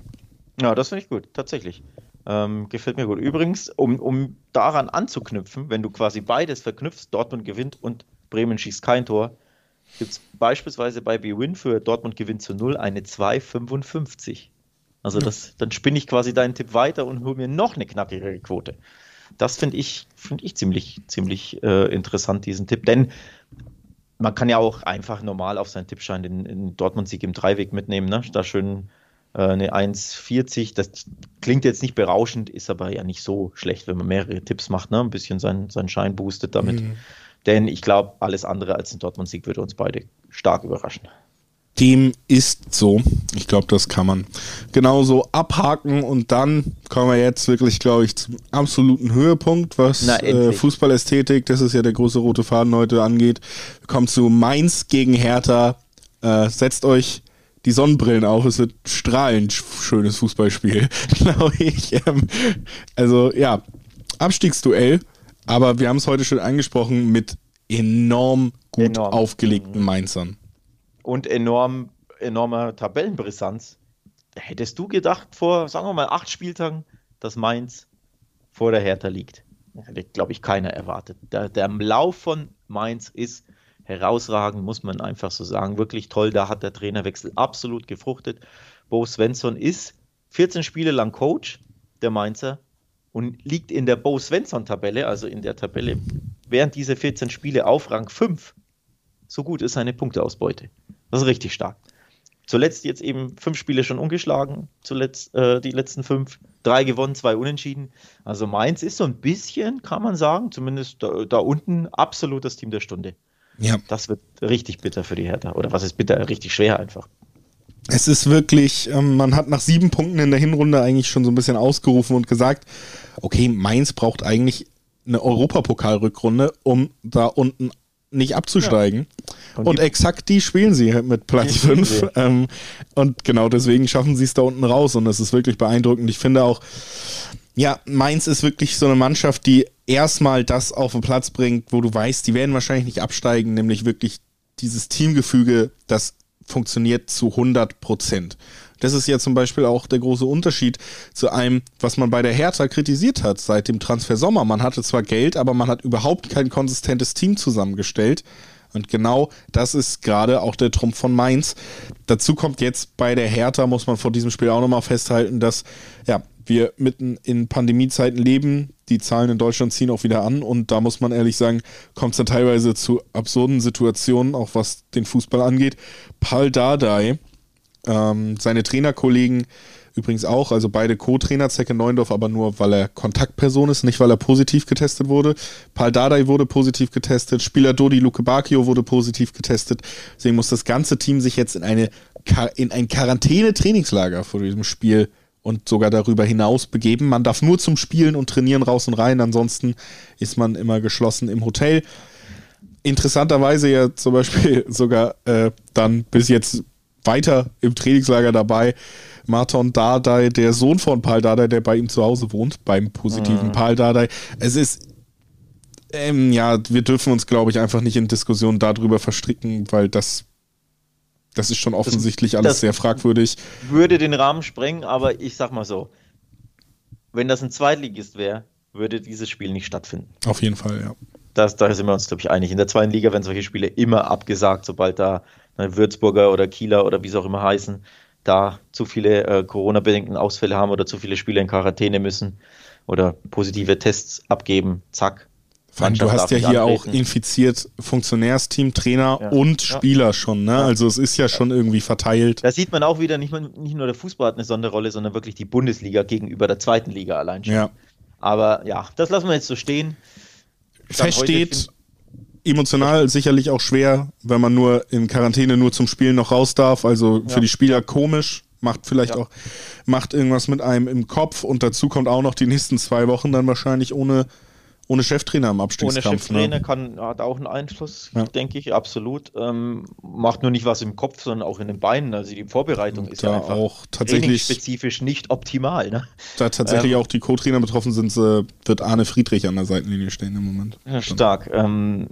Ja, das finde ich gut, tatsächlich. Ähm, gefällt mir gut. Übrigens, um, um daran anzuknüpfen, wenn du quasi beides verknüpfst, Dortmund gewinnt und Bremen schießt kein Tor, gibt es beispielsweise bei B-Win für Dortmund gewinnt zu 0 eine 2,55. Also das, dann spinne ich quasi deinen Tipp weiter und hole mir noch eine knackigere Quote. Das finde ich, find ich ziemlich, ziemlich äh, interessant, diesen Tipp. Denn man kann ja auch einfach normal auf seinen Tippschein den, den Dortmund-Sieg im Dreiweg mitnehmen, ne? da schön eine 1,40. Das klingt jetzt nicht berauschend, ist aber ja nicht so schlecht, wenn man mehrere Tipps macht, ne? ein bisschen seinen, seinen Schein boostet damit. Mhm. Denn ich glaube, alles andere als ein Dortmund-Sieg würde uns beide stark überraschen. Dem ist so. Ich glaube, das kann man genauso abhaken und dann kommen wir jetzt wirklich, glaube ich, zum absoluten Höhepunkt, was Na, äh, Fußballästhetik, das ist ja der große rote Faden heute angeht. Kommen zu Mainz gegen Hertha. Äh, setzt euch die Sonnenbrillen auf. Es wird strahlend schönes Fußballspiel, glaube ich. Ähm, also ja, Abstiegsduell, aber wir haben es heute schon angesprochen mit enorm gut enorm. aufgelegten mhm. Mainzern. Und enorm, enormer Tabellenbrisanz. Hättest du gedacht vor, sagen wir mal, acht Spieltagen, dass Mainz vor der Hertha liegt? Hätte, glaube ich, keiner erwartet. Der, der Lauf von Mainz ist herausragend, muss man einfach so sagen. Wirklich toll, da hat der Trainerwechsel absolut gefruchtet. Bo Svensson ist 14 Spiele lang Coach der Mainzer und liegt in der Bo Svensson-Tabelle, also in der Tabelle während dieser 14 Spiele auf Rang 5. So gut ist seine Punkteausbeute. Das ist richtig stark. Zuletzt jetzt eben fünf Spiele schon ungeschlagen, zuletzt äh, die letzten fünf, drei gewonnen, zwei unentschieden. Also Mainz ist so ein bisschen, kann man sagen, zumindest da, da unten absolut das Team der Stunde. Ja. Das wird richtig bitter für die Hertha. Oder was ist bitter? Richtig schwer einfach. Es ist wirklich, ähm, man hat nach sieben Punkten in der Hinrunde eigentlich schon so ein bisschen ausgerufen und gesagt, okay, Mainz braucht eigentlich eine Europapokalrückrunde, um da unten nicht abzusteigen. Ja. Und, und exakt die spielen sie mit Platz 5. Ähm, und genau deswegen schaffen sie es da unten raus. Und das ist wirklich beeindruckend. Ich finde auch, ja, Mainz ist wirklich so eine Mannschaft, die erstmal das auf den Platz bringt, wo du weißt, die werden wahrscheinlich nicht absteigen, nämlich wirklich dieses Teamgefüge, das funktioniert zu 100 Prozent. Das ist ja zum Beispiel auch der große Unterschied zu einem, was man bei der Hertha kritisiert hat seit dem Transfer Sommer. Man hatte zwar Geld, aber man hat überhaupt kein konsistentes Team zusammengestellt. Und genau das ist gerade auch der Trumpf von Mainz. Dazu kommt jetzt bei der Hertha, muss man vor diesem Spiel auch nochmal festhalten, dass ja, wir mitten in Pandemiezeiten leben. Die Zahlen in Deutschland ziehen auch wieder an und da muss man ehrlich sagen, kommt es dann teilweise zu absurden Situationen, auch was den Fußball angeht. Paul Dardai, ähm, seine Trainerkollegen übrigens auch, also beide Co-Trainer, Zecke Neundorf, aber nur, weil er Kontaktperson ist, nicht weil er positiv getestet wurde. Paul Dardai wurde positiv getestet, Spieler Dodi Luke Bacchio wurde positiv getestet. Deswegen muss das ganze Team sich jetzt in, eine, in ein Quarantäne-Trainingslager vor diesem Spiel und sogar darüber hinaus begeben. Man darf nur zum Spielen und Trainieren raus und rein, ansonsten ist man immer geschlossen im Hotel. Interessanterweise ja zum Beispiel sogar äh, dann bis jetzt weiter im Trainingslager dabei. Marton Dardai, der Sohn von Paul Dardai, der bei ihm zu Hause wohnt, beim positiven mhm. Paul Dardai. Es ist, ähm, ja, wir dürfen uns, glaube ich, einfach nicht in Diskussionen darüber verstricken, weil das, das ist schon offensichtlich das, alles das sehr fragwürdig. Würde den Rahmen sprengen, aber ich sag mal so, wenn das ein Zweitligist wäre, würde dieses Spiel nicht stattfinden. Auf jeden Fall, ja. Das, da sind wir uns, glaube ich, einig. In der zweiten Liga werden solche Spiele immer abgesagt, sobald da Ne, Würzburger oder Kieler oder wie es auch immer heißen, da zu viele äh, Corona-bedingten Ausfälle haben oder zu viele Spieler in Quarantäne müssen oder positive Tests abgeben, zack. Allem, du hast ja hier antreten. auch infiziert Funktionärsteam, Trainer ja. und Spieler ja. schon, ne? Ja. Also es ist ja schon irgendwie verteilt. Da sieht man auch wieder, nicht, nicht nur der Fußball hat eine Sonderrolle, sondern wirklich die Bundesliga gegenüber der zweiten Liga allein schon. Ja. Aber ja, das lassen wir jetzt so stehen. Fest steht, emotional sicherlich auch schwer, wenn man nur in Quarantäne nur zum Spielen noch raus darf. Also für ja. die Spieler komisch, macht vielleicht ja. auch, macht irgendwas mit einem im Kopf und dazu kommt auch noch die nächsten zwei Wochen dann wahrscheinlich ohne, ohne Cheftrainer im Abstiegskampf. Ohne Cheftrainer ne? kann, hat auch einen Einfluss, ja. denke ich, absolut. Ähm, macht nur nicht was im Kopf, sondern auch in den Beinen. Also die Vorbereitung und ist ja einfach auch tatsächlich spezifisch nicht optimal. Ne? Da tatsächlich ähm, auch die Co-Trainer betroffen sind, äh, wird Arne Friedrich an der Seitenlinie stehen im Moment. Stark. Ähm,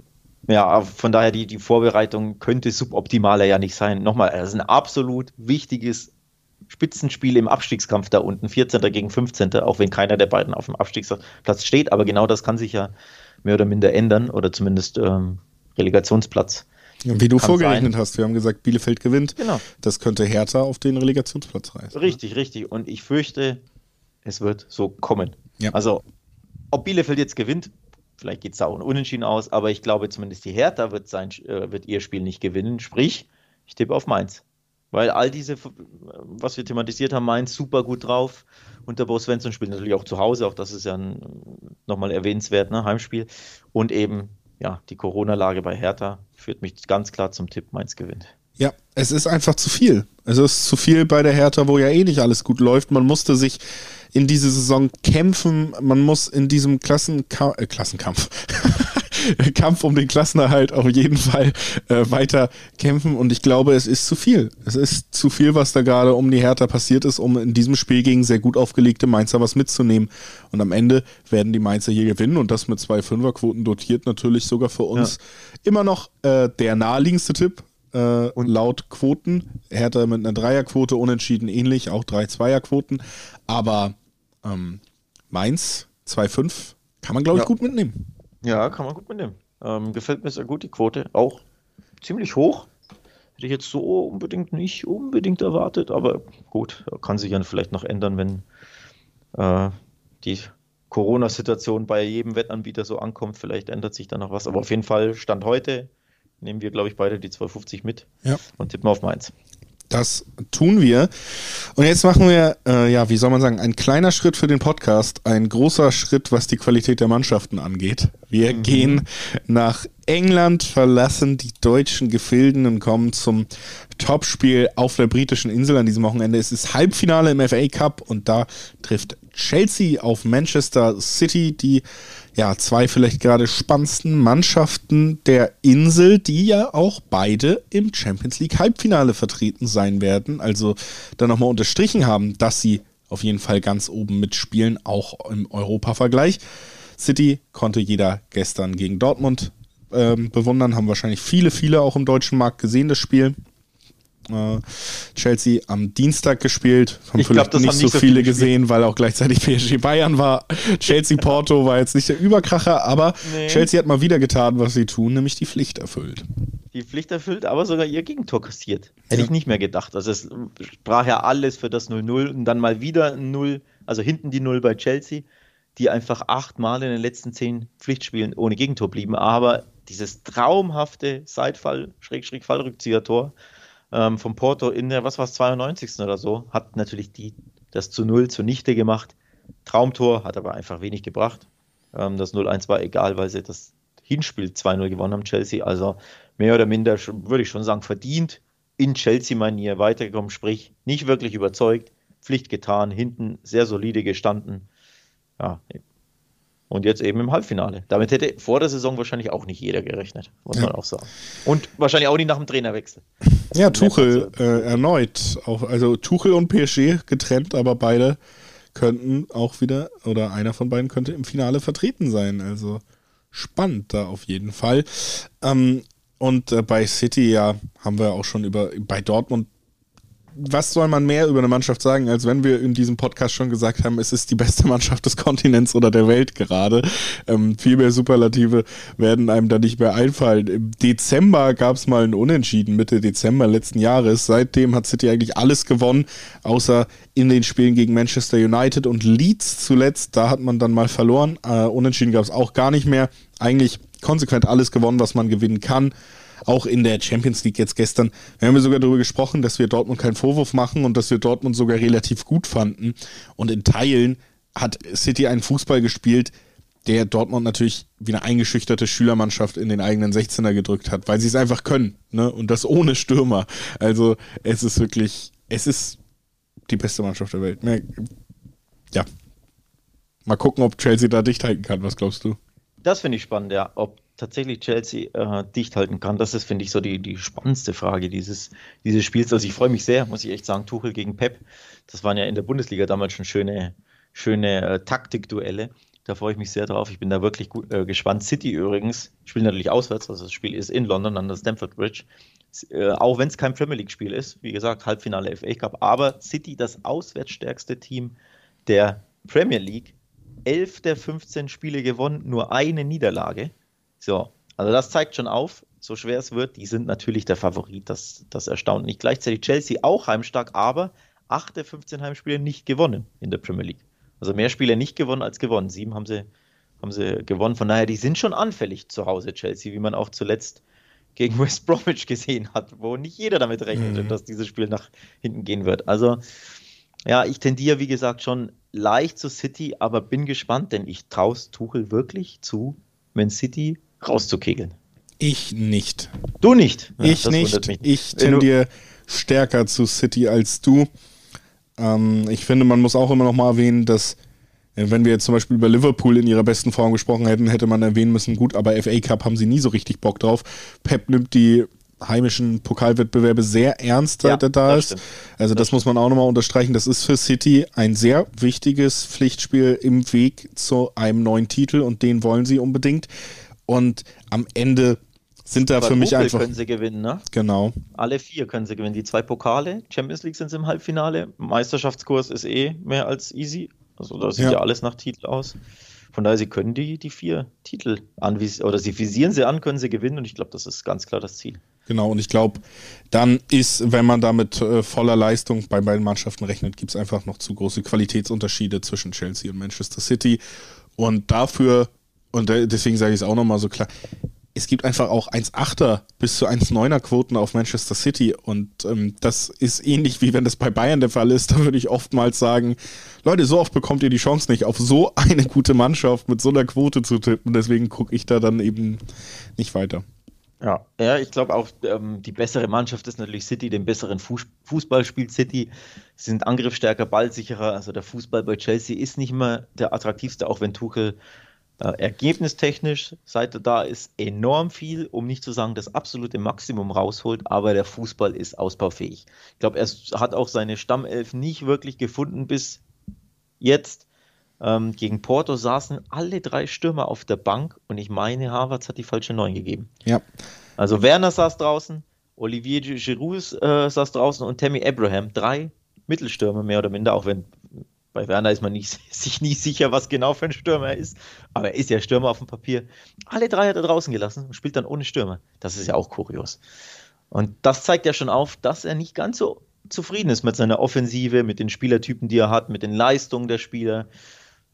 ja, von daher die, die Vorbereitung könnte suboptimaler ja nicht sein. Nochmal, es ist ein absolut wichtiges Spitzenspiel im Abstiegskampf da unten, 14. gegen 15., auch wenn keiner der beiden auf dem Abstiegsplatz steht. Aber genau das kann sich ja mehr oder minder ändern oder zumindest ähm, Relegationsplatz. Wie du vorgerechnet sein. hast, wir haben gesagt, Bielefeld gewinnt. Genau. Das könnte Hertha auf den Relegationsplatz reißen. Richtig, richtig. Und ich fürchte, es wird so kommen. Ja. Also, ob Bielefeld jetzt gewinnt, Vielleicht geht es auch unentschieden aus, aber ich glaube zumindest die Hertha wird, sein, äh, wird ihr Spiel nicht gewinnen. Sprich, ich tippe auf Mainz. Weil all diese, was wir thematisiert haben, Mainz super gut drauf. Und der Bo Svensson spielt natürlich auch zu Hause, auch das ist ja nochmal erwähnenswert, ne? Heimspiel. Und eben, ja, die Corona-Lage bei Hertha führt mich ganz klar zum Tipp, Mainz gewinnt. Ja, es ist einfach zu viel. Es ist zu viel bei der Hertha, wo ja eh nicht alles gut läuft. Man musste sich in diese Saison kämpfen. Man muss in diesem Klassenka äh, Klassenkampf, Kampf um den Klassenerhalt auf jeden Fall äh, weiter kämpfen. Und ich glaube, es ist zu viel. Es ist zu viel, was da gerade um die Hertha passiert ist, um in diesem Spiel gegen sehr gut aufgelegte Mainzer was mitzunehmen. Und am Ende werden die Mainzer hier gewinnen und das mit zwei Fünferquoten dotiert natürlich sogar für uns ja. immer noch äh, der naheliegendste Tipp. Äh, und laut Quoten. Hertha mit einer Dreierquote, unentschieden ähnlich, auch drei Zweierquoten. Aber ähm, Mainz 2,5 kann man, glaube ich, ja. gut mitnehmen. Ja, kann man gut mitnehmen. Ähm, gefällt mir sehr gut, die Quote. Auch ziemlich hoch. Hätte ich jetzt so unbedingt nicht unbedingt erwartet, aber gut, kann sich ja vielleicht noch ändern, wenn äh, die Corona-Situation bei jedem Wettanbieter so ankommt. Vielleicht ändert sich da noch was. Aber auf jeden Fall, Stand heute, nehmen wir, glaube ich, beide die 250 mit ja. und tippen auf Mainz. Das tun wir. Und jetzt machen wir, äh, ja, wie soll man sagen, ein kleiner Schritt für den Podcast, ein großer Schritt, was die Qualität der Mannschaften angeht. Wir mhm. gehen nach England, verlassen die deutschen Gefilden und kommen zum Topspiel auf der britischen Insel an diesem Wochenende. Es ist Halbfinale im FA Cup und da trifft Chelsea auf Manchester City, die ja, zwei vielleicht gerade spannendsten Mannschaften der Insel, die ja auch beide im Champions League Halbfinale vertreten sein werden. Also da nochmal unterstrichen haben, dass sie auf jeden Fall ganz oben mitspielen, auch im Europa-Vergleich. City konnte jeder gestern gegen Dortmund ähm, bewundern, haben wahrscheinlich viele, viele auch im deutschen Markt gesehen, das Spiel. Äh, Chelsea am Dienstag gespielt. Haben ich vielleicht glaub, nicht, so, nicht so viele, viele gesehen, weil auch gleichzeitig PSG Bayern war. Chelsea Porto war jetzt nicht der Überkracher, aber nee. Chelsea hat mal wieder getan, was sie tun, nämlich die Pflicht erfüllt. Die Pflicht erfüllt, aber sogar ihr Gegentor kassiert. Hätte ja. ich nicht mehr gedacht. Also es sprach ja alles für das 0-0 und dann mal wieder ein 0, also hinten die 0 bei Chelsea, die einfach achtmal in den letzten zehn Pflichtspielen ohne Gegentor blieben. Aber dieses traumhafte Seitfall, Schrägstrich Fallrückzieher-Tor, ähm, vom Porto in der, was war es, 92. oder so, hat natürlich die, das zu Null zunichte gemacht. Traumtor, hat aber einfach wenig gebracht. Ähm, das 0-1 war egal, weil sie das Hinspiel 2-0 gewonnen haben, Chelsea. Also mehr oder minder, würde ich schon sagen, verdient in Chelsea-Manier weitergekommen, sprich nicht wirklich überzeugt, Pflicht getan, hinten sehr solide gestanden. Ja, und jetzt eben im Halbfinale. Damit hätte vor der Saison wahrscheinlich auch nicht jeder gerechnet, muss ja. man auch sagen. Und wahrscheinlich auch nicht nach dem Trainerwechsel. Ja, Tuchel äh, erneut. Auch, also Tuchel und PSG getrennt, aber beide könnten auch wieder, oder einer von beiden könnte im Finale vertreten sein. Also spannend da auf jeden Fall. Ähm, und äh, bei City, ja, haben wir auch schon über, bei Dortmund was soll man mehr über eine Mannschaft sagen, als wenn wir in diesem Podcast schon gesagt haben, es ist die beste Mannschaft des Kontinents oder der Welt gerade. Ähm, viel mehr Superlative werden einem da nicht mehr einfallen. Im Dezember gab es mal ein Unentschieden, Mitte Dezember letzten Jahres. Seitdem hat City eigentlich alles gewonnen, außer in den Spielen gegen Manchester United und Leeds zuletzt. Da hat man dann mal verloren. Äh, Unentschieden gab es auch gar nicht mehr. Eigentlich konsequent alles gewonnen, was man gewinnen kann auch in der Champions League jetzt gestern. Wir haben ja sogar darüber gesprochen, dass wir Dortmund keinen Vorwurf machen und dass wir Dortmund sogar relativ gut fanden. Und in Teilen hat City einen Fußball gespielt, der Dortmund natürlich wie eine eingeschüchterte Schülermannschaft in den eigenen 16er gedrückt hat, weil sie es einfach können. Ne? Und das ohne Stürmer. Also es ist wirklich, es ist die beste Mannschaft der Welt. Ja. Mal gucken, ob Chelsea da dicht halten kann. Was glaubst du? Das finde ich spannend, ja. Ob tatsächlich Chelsea äh, dicht halten kann. Das ist, finde ich, so die, die spannendste Frage dieses, dieses Spiels. Also ich freue mich sehr, muss ich echt sagen, Tuchel gegen Pep. Das waren ja in der Bundesliga damals schon schöne, schöne äh, Taktikduelle. Da freue ich mich sehr drauf. Ich bin da wirklich gut, äh, gespannt. City übrigens spielt natürlich auswärts, also das Spiel ist in London an der Stamford Bridge. Äh, auch wenn es kein Premier League-Spiel ist, wie gesagt, Halbfinale FA Cup, aber City das auswärtsstärkste Team der Premier League. Elf der 15 Spiele gewonnen, nur eine Niederlage. So, also das zeigt schon auf, so schwer es wird, die sind natürlich der Favorit, das, das erstaunt nicht. Gleichzeitig Chelsea auch heimstark, aber 8 der 15 Heimspiele nicht gewonnen in der Premier League. Also mehr Spiele nicht gewonnen als gewonnen. Sieben haben sie, haben sie gewonnen. Von daher, die sind schon anfällig zu Hause, Chelsea, wie man auch zuletzt gegen West Bromwich gesehen hat, wo nicht jeder damit rechnete, mhm. dass dieses Spiel nach hinten gehen wird. Also, ja, ich tendiere, wie gesagt, schon leicht zu City, aber bin gespannt, denn ich traue Tuchel wirklich zu, wenn City rauszukegeln. Ich nicht. Du nicht? Ja, ich nicht. nicht. Ich tendiere stärker zu City als du. Ähm, ich finde, man muss auch immer noch mal erwähnen, dass äh, wenn wir jetzt zum Beispiel über Liverpool in ihrer besten Form gesprochen hätten, hätte man erwähnen müssen, gut, aber FA Cup haben sie nie so richtig Bock drauf. Pep nimmt die heimischen Pokalwettbewerbe sehr ernst, seit ja, er da ist. Stimmt. Also das, das muss man auch nochmal unterstreichen. Das ist für City ein sehr wichtiges Pflichtspiel im Weg zu einem neuen Titel und den wollen sie unbedingt. Und am Ende sind da für mich einfach. können sie gewinnen, ne? Genau. Alle vier können sie gewinnen. Die zwei Pokale, Champions League sind sie im Halbfinale. Meisterschaftskurs ist eh mehr als easy. Also da sieht ja, ja alles nach Titel aus. Von daher, sie können die, die vier Titel anvisieren, oder sie visieren sie an, können sie gewinnen und ich glaube, das ist ganz klar das Ziel. Genau, und ich glaube, dann ist, wenn man da mit äh, voller Leistung bei beiden Mannschaften rechnet, gibt es einfach noch zu große Qualitätsunterschiede zwischen Chelsea und Manchester City. Und dafür und deswegen sage ich es auch nochmal so klar, es gibt einfach auch 1,8er bis zu 1,9er Quoten auf Manchester City und ähm, das ist ähnlich wie wenn das bei Bayern der Fall ist. Da würde ich oftmals sagen, Leute, so oft bekommt ihr die Chance nicht, auf so eine gute Mannschaft mit so einer Quote zu tippen. Deswegen gucke ich da dann eben nicht weiter. Ja, ja ich glaube auch, ähm, die bessere Mannschaft ist natürlich City, den besseren Fuß Fußball spielt City, Sie sind angriffsstärker, ballsicherer. Also der Fußball bei Chelsea ist nicht mehr der attraktivste, auch wenn Tuchel äh, ergebnistechnisch, seit er da ist, enorm viel, um nicht zu sagen, das absolute Maximum rausholt, aber der Fußball ist ausbaufähig. Ich glaube, er hat auch seine Stammelf nicht wirklich gefunden bis jetzt. Ähm, gegen Porto saßen alle drei Stürmer auf der Bank und ich meine, Harvards hat die falsche Neun gegeben. Ja. Also Werner saß draußen, Olivier Giroud äh, saß draußen und Tammy Abraham. Drei Mittelstürmer mehr oder minder, auch wenn bei Werner ist man nicht, sich nie sicher, was genau für ein Stürmer er ist. Aber er ist ja Stürmer auf dem Papier. Alle drei hat er draußen gelassen und spielt dann ohne Stürmer. Das ist ja auch kurios. Und das zeigt ja schon auf, dass er nicht ganz so zufrieden ist mit seiner Offensive, mit den Spielertypen, die er hat, mit den Leistungen der Spieler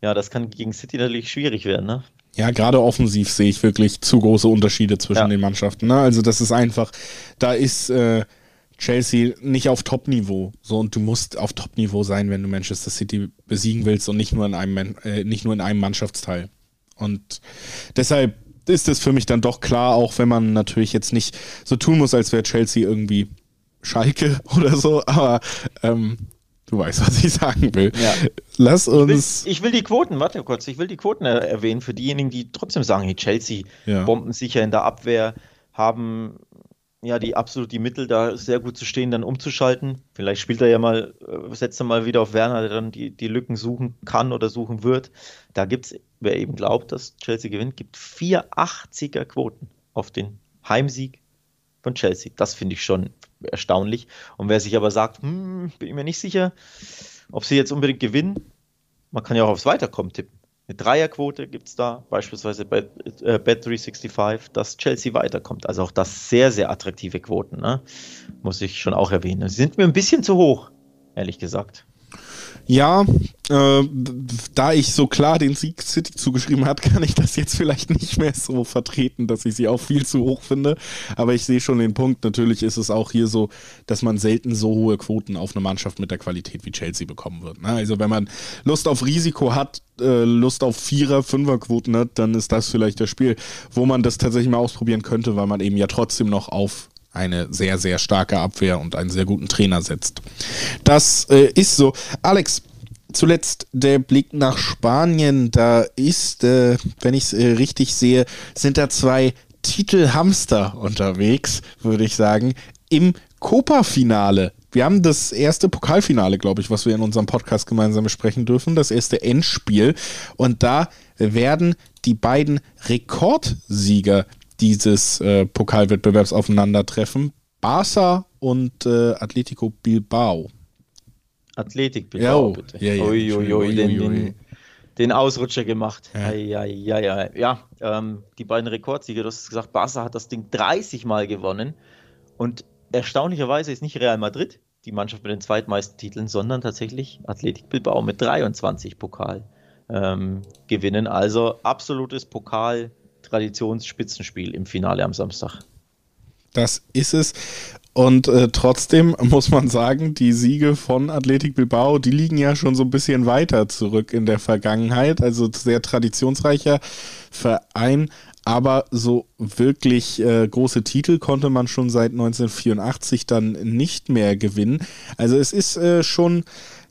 ja, das kann gegen City natürlich schwierig werden, ne? Ja, gerade offensiv sehe ich wirklich zu große Unterschiede zwischen ja. den Mannschaften. Ne? Also das ist einfach, da ist äh, Chelsea nicht auf Top-Niveau. So und du musst auf Top-Niveau sein, wenn du Manchester City besiegen willst und nicht nur in einem, äh, nicht nur in einem Mannschaftsteil. Und deshalb ist es für mich dann doch klar, auch wenn man natürlich jetzt nicht so tun muss, als wäre Chelsea irgendwie Schalke oder so, aber ähm, Du weißt, was ich sagen will. Ja. Lass uns. Ich will, ich will, die Quoten, warte kurz, ich will die Quoten erwähnen für diejenigen, die trotzdem sagen, hey, Chelsea ja. bombensicher in der Abwehr, haben ja die absolut die Mittel, da sehr gut zu stehen, dann umzuschalten. Vielleicht spielt er ja mal, äh, setzt er mal wieder auf Werner, der dann die, die Lücken suchen kann oder suchen wird. Da gibt es, wer eben glaubt, dass Chelsea gewinnt, gibt 480er Quoten auf den Heimsieg von Chelsea. Das finde ich schon erstaunlich. Und wer sich aber sagt, hm, bin ich mir nicht sicher, ob sie jetzt unbedingt gewinnen, man kann ja auch aufs Weiterkommen tippen. Eine Dreierquote gibt es da, beispielsweise bei äh, Bet365, dass Chelsea weiterkommt. Also auch das sehr, sehr attraktive Quoten, ne? muss ich schon auch erwähnen. Sie sind mir ein bisschen zu hoch, ehrlich gesagt. Ja, äh, da ich so klar den Sieg City zugeschrieben hat, kann ich das jetzt vielleicht nicht mehr so vertreten, dass ich sie auch viel zu hoch finde. Aber ich sehe schon den Punkt. Natürlich ist es auch hier so, dass man selten so hohe Quoten auf eine Mannschaft mit der Qualität wie Chelsea bekommen wird. Ne? Also wenn man Lust auf Risiko hat, äh, Lust auf Vierer, Fünfer-Quoten hat, dann ist das vielleicht das Spiel, wo man das tatsächlich mal ausprobieren könnte, weil man eben ja trotzdem noch auf eine sehr, sehr starke Abwehr und einen sehr guten Trainer setzt. Das äh, ist so. Alex, zuletzt der Blick nach Spanien. Da ist, äh, wenn ich es äh, richtig sehe, sind da zwei Titelhamster unterwegs, würde ich sagen, im Copa-Finale. Wir haben das erste Pokalfinale, glaube ich, was wir in unserem Podcast gemeinsam besprechen dürfen, das erste Endspiel. Und da werden die beiden Rekordsieger dieses äh, Pokalwettbewerbs aufeinandertreffen. Barca und äh, Atletico Bilbao. Athletik Bilbao, bitte. Ja, ja, ui, ui, ui, den, den, den, Ausrutscher gemacht. Ja, ja, ja. ja. ja ähm, die beiden Rekordsieger, du hast gesagt, Barca hat das Ding 30 Mal gewonnen. Und erstaunlicherweise ist nicht Real Madrid die Mannschaft mit den zweitmeisten Titeln, sondern tatsächlich Athletik Bilbao mit 23 Pokal ähm, gewinnen. Also absolutes Pokal Traditionsspitzenspiel im Finale am Samstag. Das ist es. Und äh, trotzdem muss man sagen, die Siege von Athletic Bilbao, die liegen ja schon so ein bisschen weiter zurück in der Vergangenheit. Also sehr traditionsreicher Verein. Aber so wirklich äh, große Titel konnte man schon seit 1984 dann nicht mehr gewinnen. Also es ist äh, schon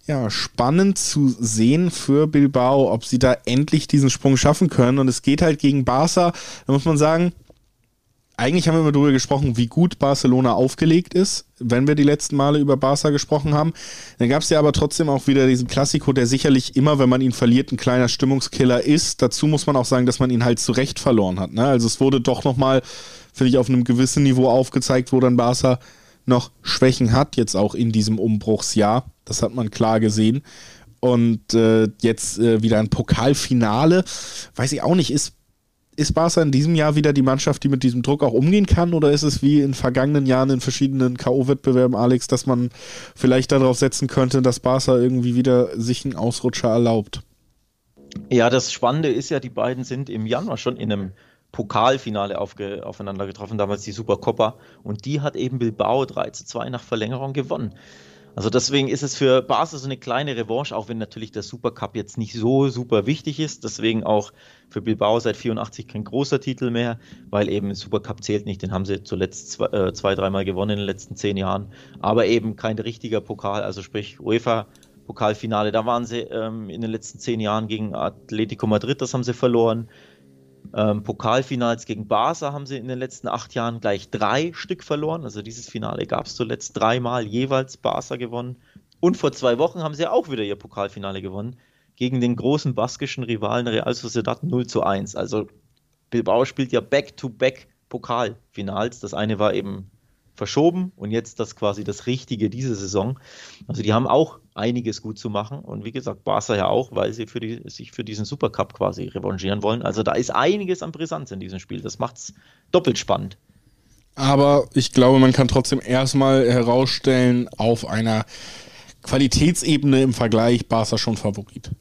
ja, spannend zu sehen für Bilbao, ob sie da endlich diesen Sprung schaffen können. Und es geht halt gegen Barca. Da muss man sagen, eigentlich haben wir immer darüber gesprochen, wie gut Barcelona aufgelegt ist, wenn wir die letzten Male über Barca gesprochen haben. Dann gab es ja aber trotzdem auch wieder diesen Klassiko, der sicherlich immer, wenn man ihn verliert, ein kleiner Stimmungskiller ist. Dazu muss man auch sagen, dass man ihn halt zu Recht verloren hat. Ne? Also es wurde doch nochmal, finde ich, auf einem gewissen Niveau aufgezeigt, wo dann Barca noch Schwächen hat, jetzt auch in diesem Umbruchsjahr. Das hat man klar gesehen. Und äh, jetzt äh, wieder ein Pokalfinale. Weiß ich auch nicht, ist ist Barca in diesem Jahr wieder die Mannschaft, die mit diesem Druck auch umgehen kann? Oder ist es wie in vergangenen Jahren in verschiedenen K.O.-Wettbewerben, Alex, dass man vielleicht darauf setzen könnte, dass Barca irgendwie wieder sich einen Ausrutscher erlaubt? Ja, das Spannende ist ja, die beiden sind im Januar schon in einem Pokalfinale aufge, aufeinander getroffen, damals die Supercopa. Und die hat eben Bilbao 3 zu 2 nach Verlängerung gewonnen. Also deswegen ist es für Barca so eine kleine Revanche, auch wenn natürlich der Supercup jetzt nicht so super wichtig ist. Deswegen auch für Bilbao seit 84 kein großer Titel mehr, weil eben Supercup zählt nicht. Den haben sie zuletzt zwei, äh, zwei dreimal gewonnen in den letzten zehn Jahren. Aber eben kein richtiger Pokal, also sprich UEFA Pokalfinale. Da waren sie ähm, in den letzten zehn Jahren gegen Atletico Madrid, das haben sie verloren. Ähm, Pokalfinals gegen Barca haben sie in den letzten acht Jahren gleich drei Stück verloren. Also dieses Finale gab es zuletzt dreimal jeweils Barca gewonnen. Und vor zwei Wochen haben sie auch wieder ihr Pokalfinale gewonnen gegen den großen baskischen Rivalen Real Sociedad 0 zu 1. Also Bilbao spielt ja Back-to-Back Pokalfinals. Das eine war eben verschoben und jetzt das quasi das Richtige diese Saison. Also die haben auch einiges gut zu machen und wie gesagt, Barca ja auch, weil sie für die, sich für diesen Supercup quasi revanchieren wollen. Also da ist einiges an Brisanz in diesem Spiel. Das macht es doppelt spannend. Aber ich glaube, man kann trotzdem erstmal herausstellen, auf einer Qualitätsebene im Vergleich Barca schon Favorit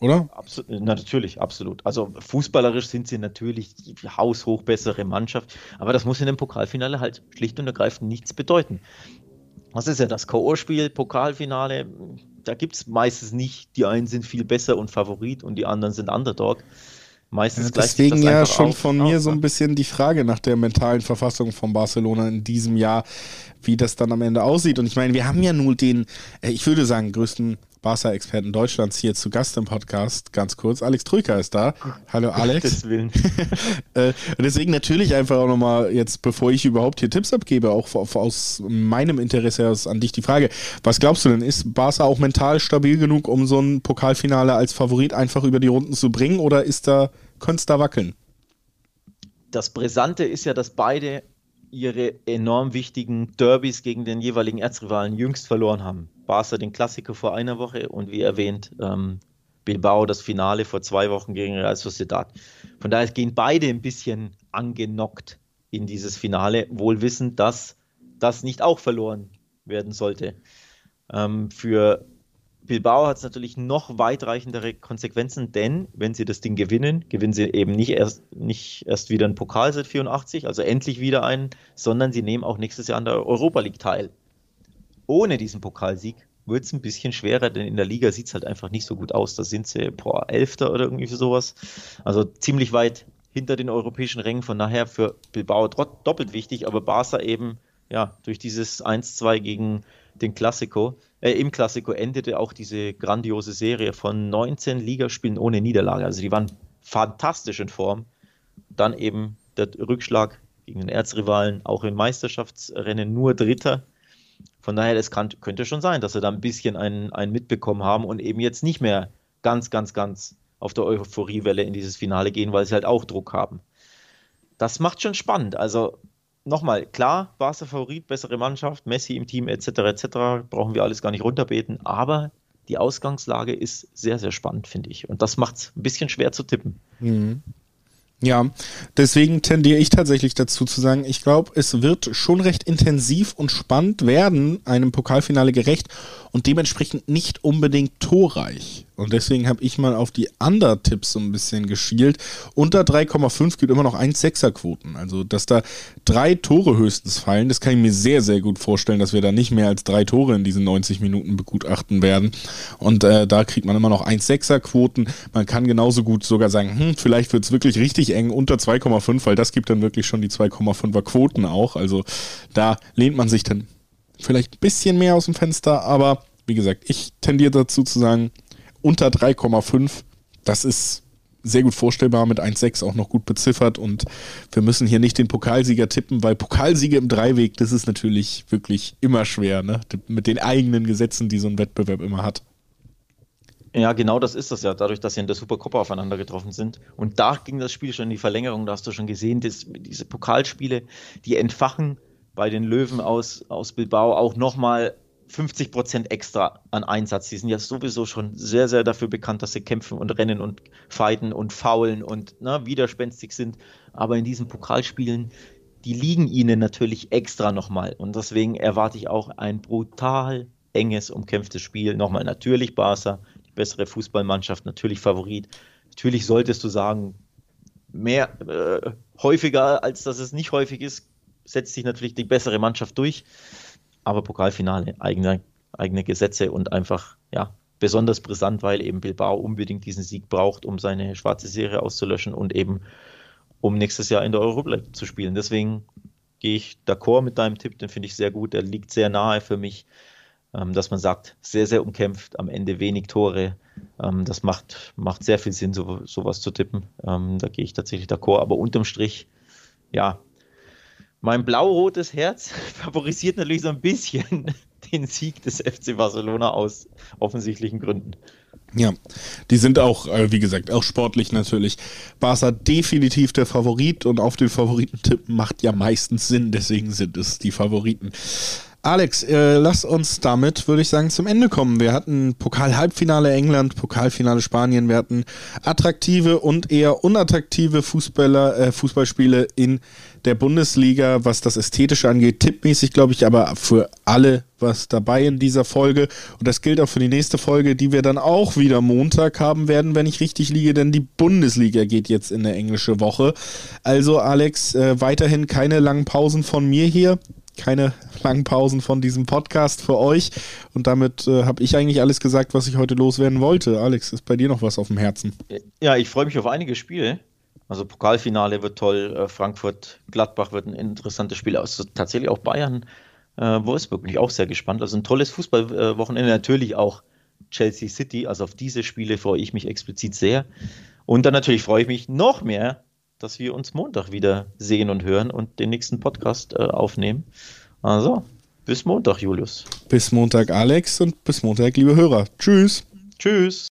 oder? Absolut, natürlich, absolut. Also fußballerisch sind sie natürlich die haushoch bessere Mannschaft, aber das muss in dem Pokalfinale halt schlicht und ergreifend nichts bedeuten. Das ist ja das K.O.-Spiel, Pokalfinale. Da gibt es meistens nicht, die einen sind viel besser und Favorit und die anderen sind Underdog. Meistens ja, deswegen ja schon auf, von mir so ein bisschen die Frage nach der mentalen Verfassung von Barcelona in diesem Jahr, wie das dann am Ende aussieht. Und ich meine, wir haben ja nur den, äh, ich würde sagen, größten Barca-Experten Deutschlands hier zu Gast im Podcast. Ganz kurz, Alex Trüker ist da. Hallo Alex. Willen. Äh, und deswegen natürlich einfach auch nochmal jetzt, bevor ich überhaupt hier Tipps abgebe, auch aus meinem Interesse aus an dich die Frage, was glaubst du denn, ist Barca auch mental stabil genug, um so ein Pokalfinale als Favorit einfach über die Runden zu bringen oder ist da, könnte es da wackeln? Das Brisante ist ja, dass beide ihre enorm wichtigen Derbys gegen den jeweiligen Erzrivalen jüngst verloren haben. Barca den Klassiker vor einer Woche und wie erwähnt, ähm, Bilbao das Finale vor zwei Wochen gegen Real Sociedad. Von daher gehen beide ein bisschen angenockt in dieses Finale, wohl wissend, dass das nicht auch verloren werden sollte. Ähm, für Bilbao hat es natürlich noch weitreichendere Konsequenzen, denn wenn sie das Ding gewinnen, gewinnen sie eben nicht erst, nicht erst wieder einen Pokal seit 84, also endlich wieder einen, sondern sie nehmen auch nächstes Jahr an der Europa League teil. Ohne diesen Pokalsieg wird es ein bisschen schwerer, denn in der Liga sieht es halt einfach nicht so gut aus. Da sind sie, boah, Elfter oder irgendwie sowas. Also ziemlich weit hinter den europäischen Rängen. Von daher für Bilbao doppelt wichtig, aber Barca eben, ja, durch dieses 1-2 gegen den Klassiko, äh, im Klassiko endete auch diese grandiose Serie von 19 Ligaspielen ohne Niederlage. Also die waren fantastisch in Form. Dann eben der Rückschlag gegen den Erzrivalen, auch im Meisterschaftsrennen nur Dritter. Von daher, es könnte schon sein, dass sie da ein bisschen einen, einen mitbekommen haben und eben jetzt nicht mehr ganz, ganz, ganz auf der Euphoriewelle in dieses Finale gehen, weil sie halt auch Druck haben. Das macht schon spannend. Also nochmal, klar, Barca Favorit, bessere Mannschaft, Messi im Team etc. etc. brauchen wir alles gar nicht runterbeten, aber die Ausgangslage ist sehr, sehr spannend, finde ich. Und das macht es ein bisschen schwer zu tippen. Mhm. Ja, deswegen tendiere ich tatsächlich dazu zu sagen, ich glaube, es wird schon recht intensiv und spannend werden, einem Pokalfinale gerecht und dementsprechend nicht unbedingt torreich. Und deswegen habe ich mal auf die Under-Tipps so ein bisschen geschielt. Unter 3,5 gibt immer noch 1,6er-Quoten. Also, dass da drei Tore höchstens fallen, das kann ich mir sehr, sehr gut vorstellen, dass wir da nicht mehr als drei Tore in diesen 90 Minuten begutachten werden. Und äh, da kriegt man immer noch 1,6er-Quoten. Man kann genauso gut sogar sagen, hm, vielleicht wird es wirklich richtig eng unter 2,5, weil das gibt dann wirklich schon die 2,5er Quoten auch. Also, da lehnt man sich dann vielleicht ein bisschen mehr aus dem Fenster, aber wie gesagt, ich tendiere dazu zu sagen, unter 3,5, das ist sehr gut vorstellbar, mit 1,6 auch noch gut beziffert und wir müssen hier nicht den Pokalsieger tippen, weil Pokalsieger im Dreiweg, das ist natürlich wirklich immer schwer, ne? mit den eigenen Gesetzen, die so ein Wettbewerb immer hat. Ja, genau das ist das ja, dadurch, dass sie in der Supercoppa aufeinander getroffen sind. Und da ging das Spiel schon in die Verlängerung, da hast du schon gesehen, dass diese Pokalspiele, die entfachen bei den Löwen aus, aus Bilbao auch nochmal 50 Prozent extra an Einsatz. Die sind ja sowieso schon sehr, sehr dafür bekannt, dass sie kämpfen und rennen und fighten und faulen und na, ne, widerspenstig sind. Aber in diesen Pokalspielen, die liegen ihnen natürlich extra nochmal. Und deswegen erwarte ich auch ein brutal enges, umkämpftes Spiel. Nochmal natürlich Barca, die bessere Fußballmannschaft, natürlich Favorit. Natürlich solltest du sagen, mehr äh, häufiger, als dass es nicht häufig ist, setzt sich natürlich die bessere Mannschaft durch. Aber Pokalfinale, eigene, eigene Gesetze und einfach, ja, besonders brisant, weil eben Bilbao unbedingt diesen Sieg braucht, um seine schwarze Serie auszulöschen und eben um nächstes Jahr in der Europa League zu spielen. Deswegen gehe ich d'accord mit deinem Tipp, den finde ich sehr gut. Der liegt sehr nahe für mich, ähm, dass man sagt, sehr, sehr umkämpft, am Ende wenig Tore. Ähm, das macht, macht sehr viel Sinn, so, sowas zu tippen. Ähm, da gehe ich tatsächlich d'accord. Aber unterm Strich, ja, mein blau-rotes Herz favorisiert natürlich so ein bisschen den Sieg des FC Barcelona aus offensichtlichen Gründen. Ja, die sind auch, äh, wie gesagt, auch sportlich natürlich. Barca definitiv der Favorit und auf den Favoritentipp macht ja meistens Sinn, deswegen sind es die Favoriten. Alex, äh, lass uns damit, würde ich sagen, zum Ende kommen. Wir hatten Pokal-Halbfinale England, Pokalfinale Spanien, wir hatten attraktive und eher unattraktive Fußballer, äh, Fußballspiele in der Bundesliga, was das Ästhetische angeht. Tippmäßig, glaube ich, aber für alle was dabei in dieser Folge. Und das gilt auch für die nächste Folge, die wir dann auch wieder Montag haben werden, wenn ich richtig liege, denn die Bundesliga geht jetzt in der englische Woche. Also, Alex, äh, weiterhin keine langen Pausen von mir hier keine langen Pausen von diesem Podcast für euch. Und damit äh, habe ich eigentlich alles gesagt, was ich heute loswerden wollte. Alex, ist bei dir noch was auf dem Herzen? Ja, ich freue mich auf einige Spiele. Also Pokalfinale wird toll, äh, Frankfurt, Gladbach wird ein interessantes Spiel. Also tatsächlich auch Bayern, äh, Wolfsburg bin ich auch sehr gespannt. Also ein tolles Fußballwochenende, natürlich auch Chelsea City. Also auf diese Spiele freue ich mich explizit sehr. Und dann natürlich freue ich mich noch mehr dass wir uns Montag wieder sehen und hören und den nächsten Podcast äh, aufnehmen. Also, bis Montag, Julius. Bis Montag, Alex, und bis Montag, liebe Hörer. Tschüss. Tschüss.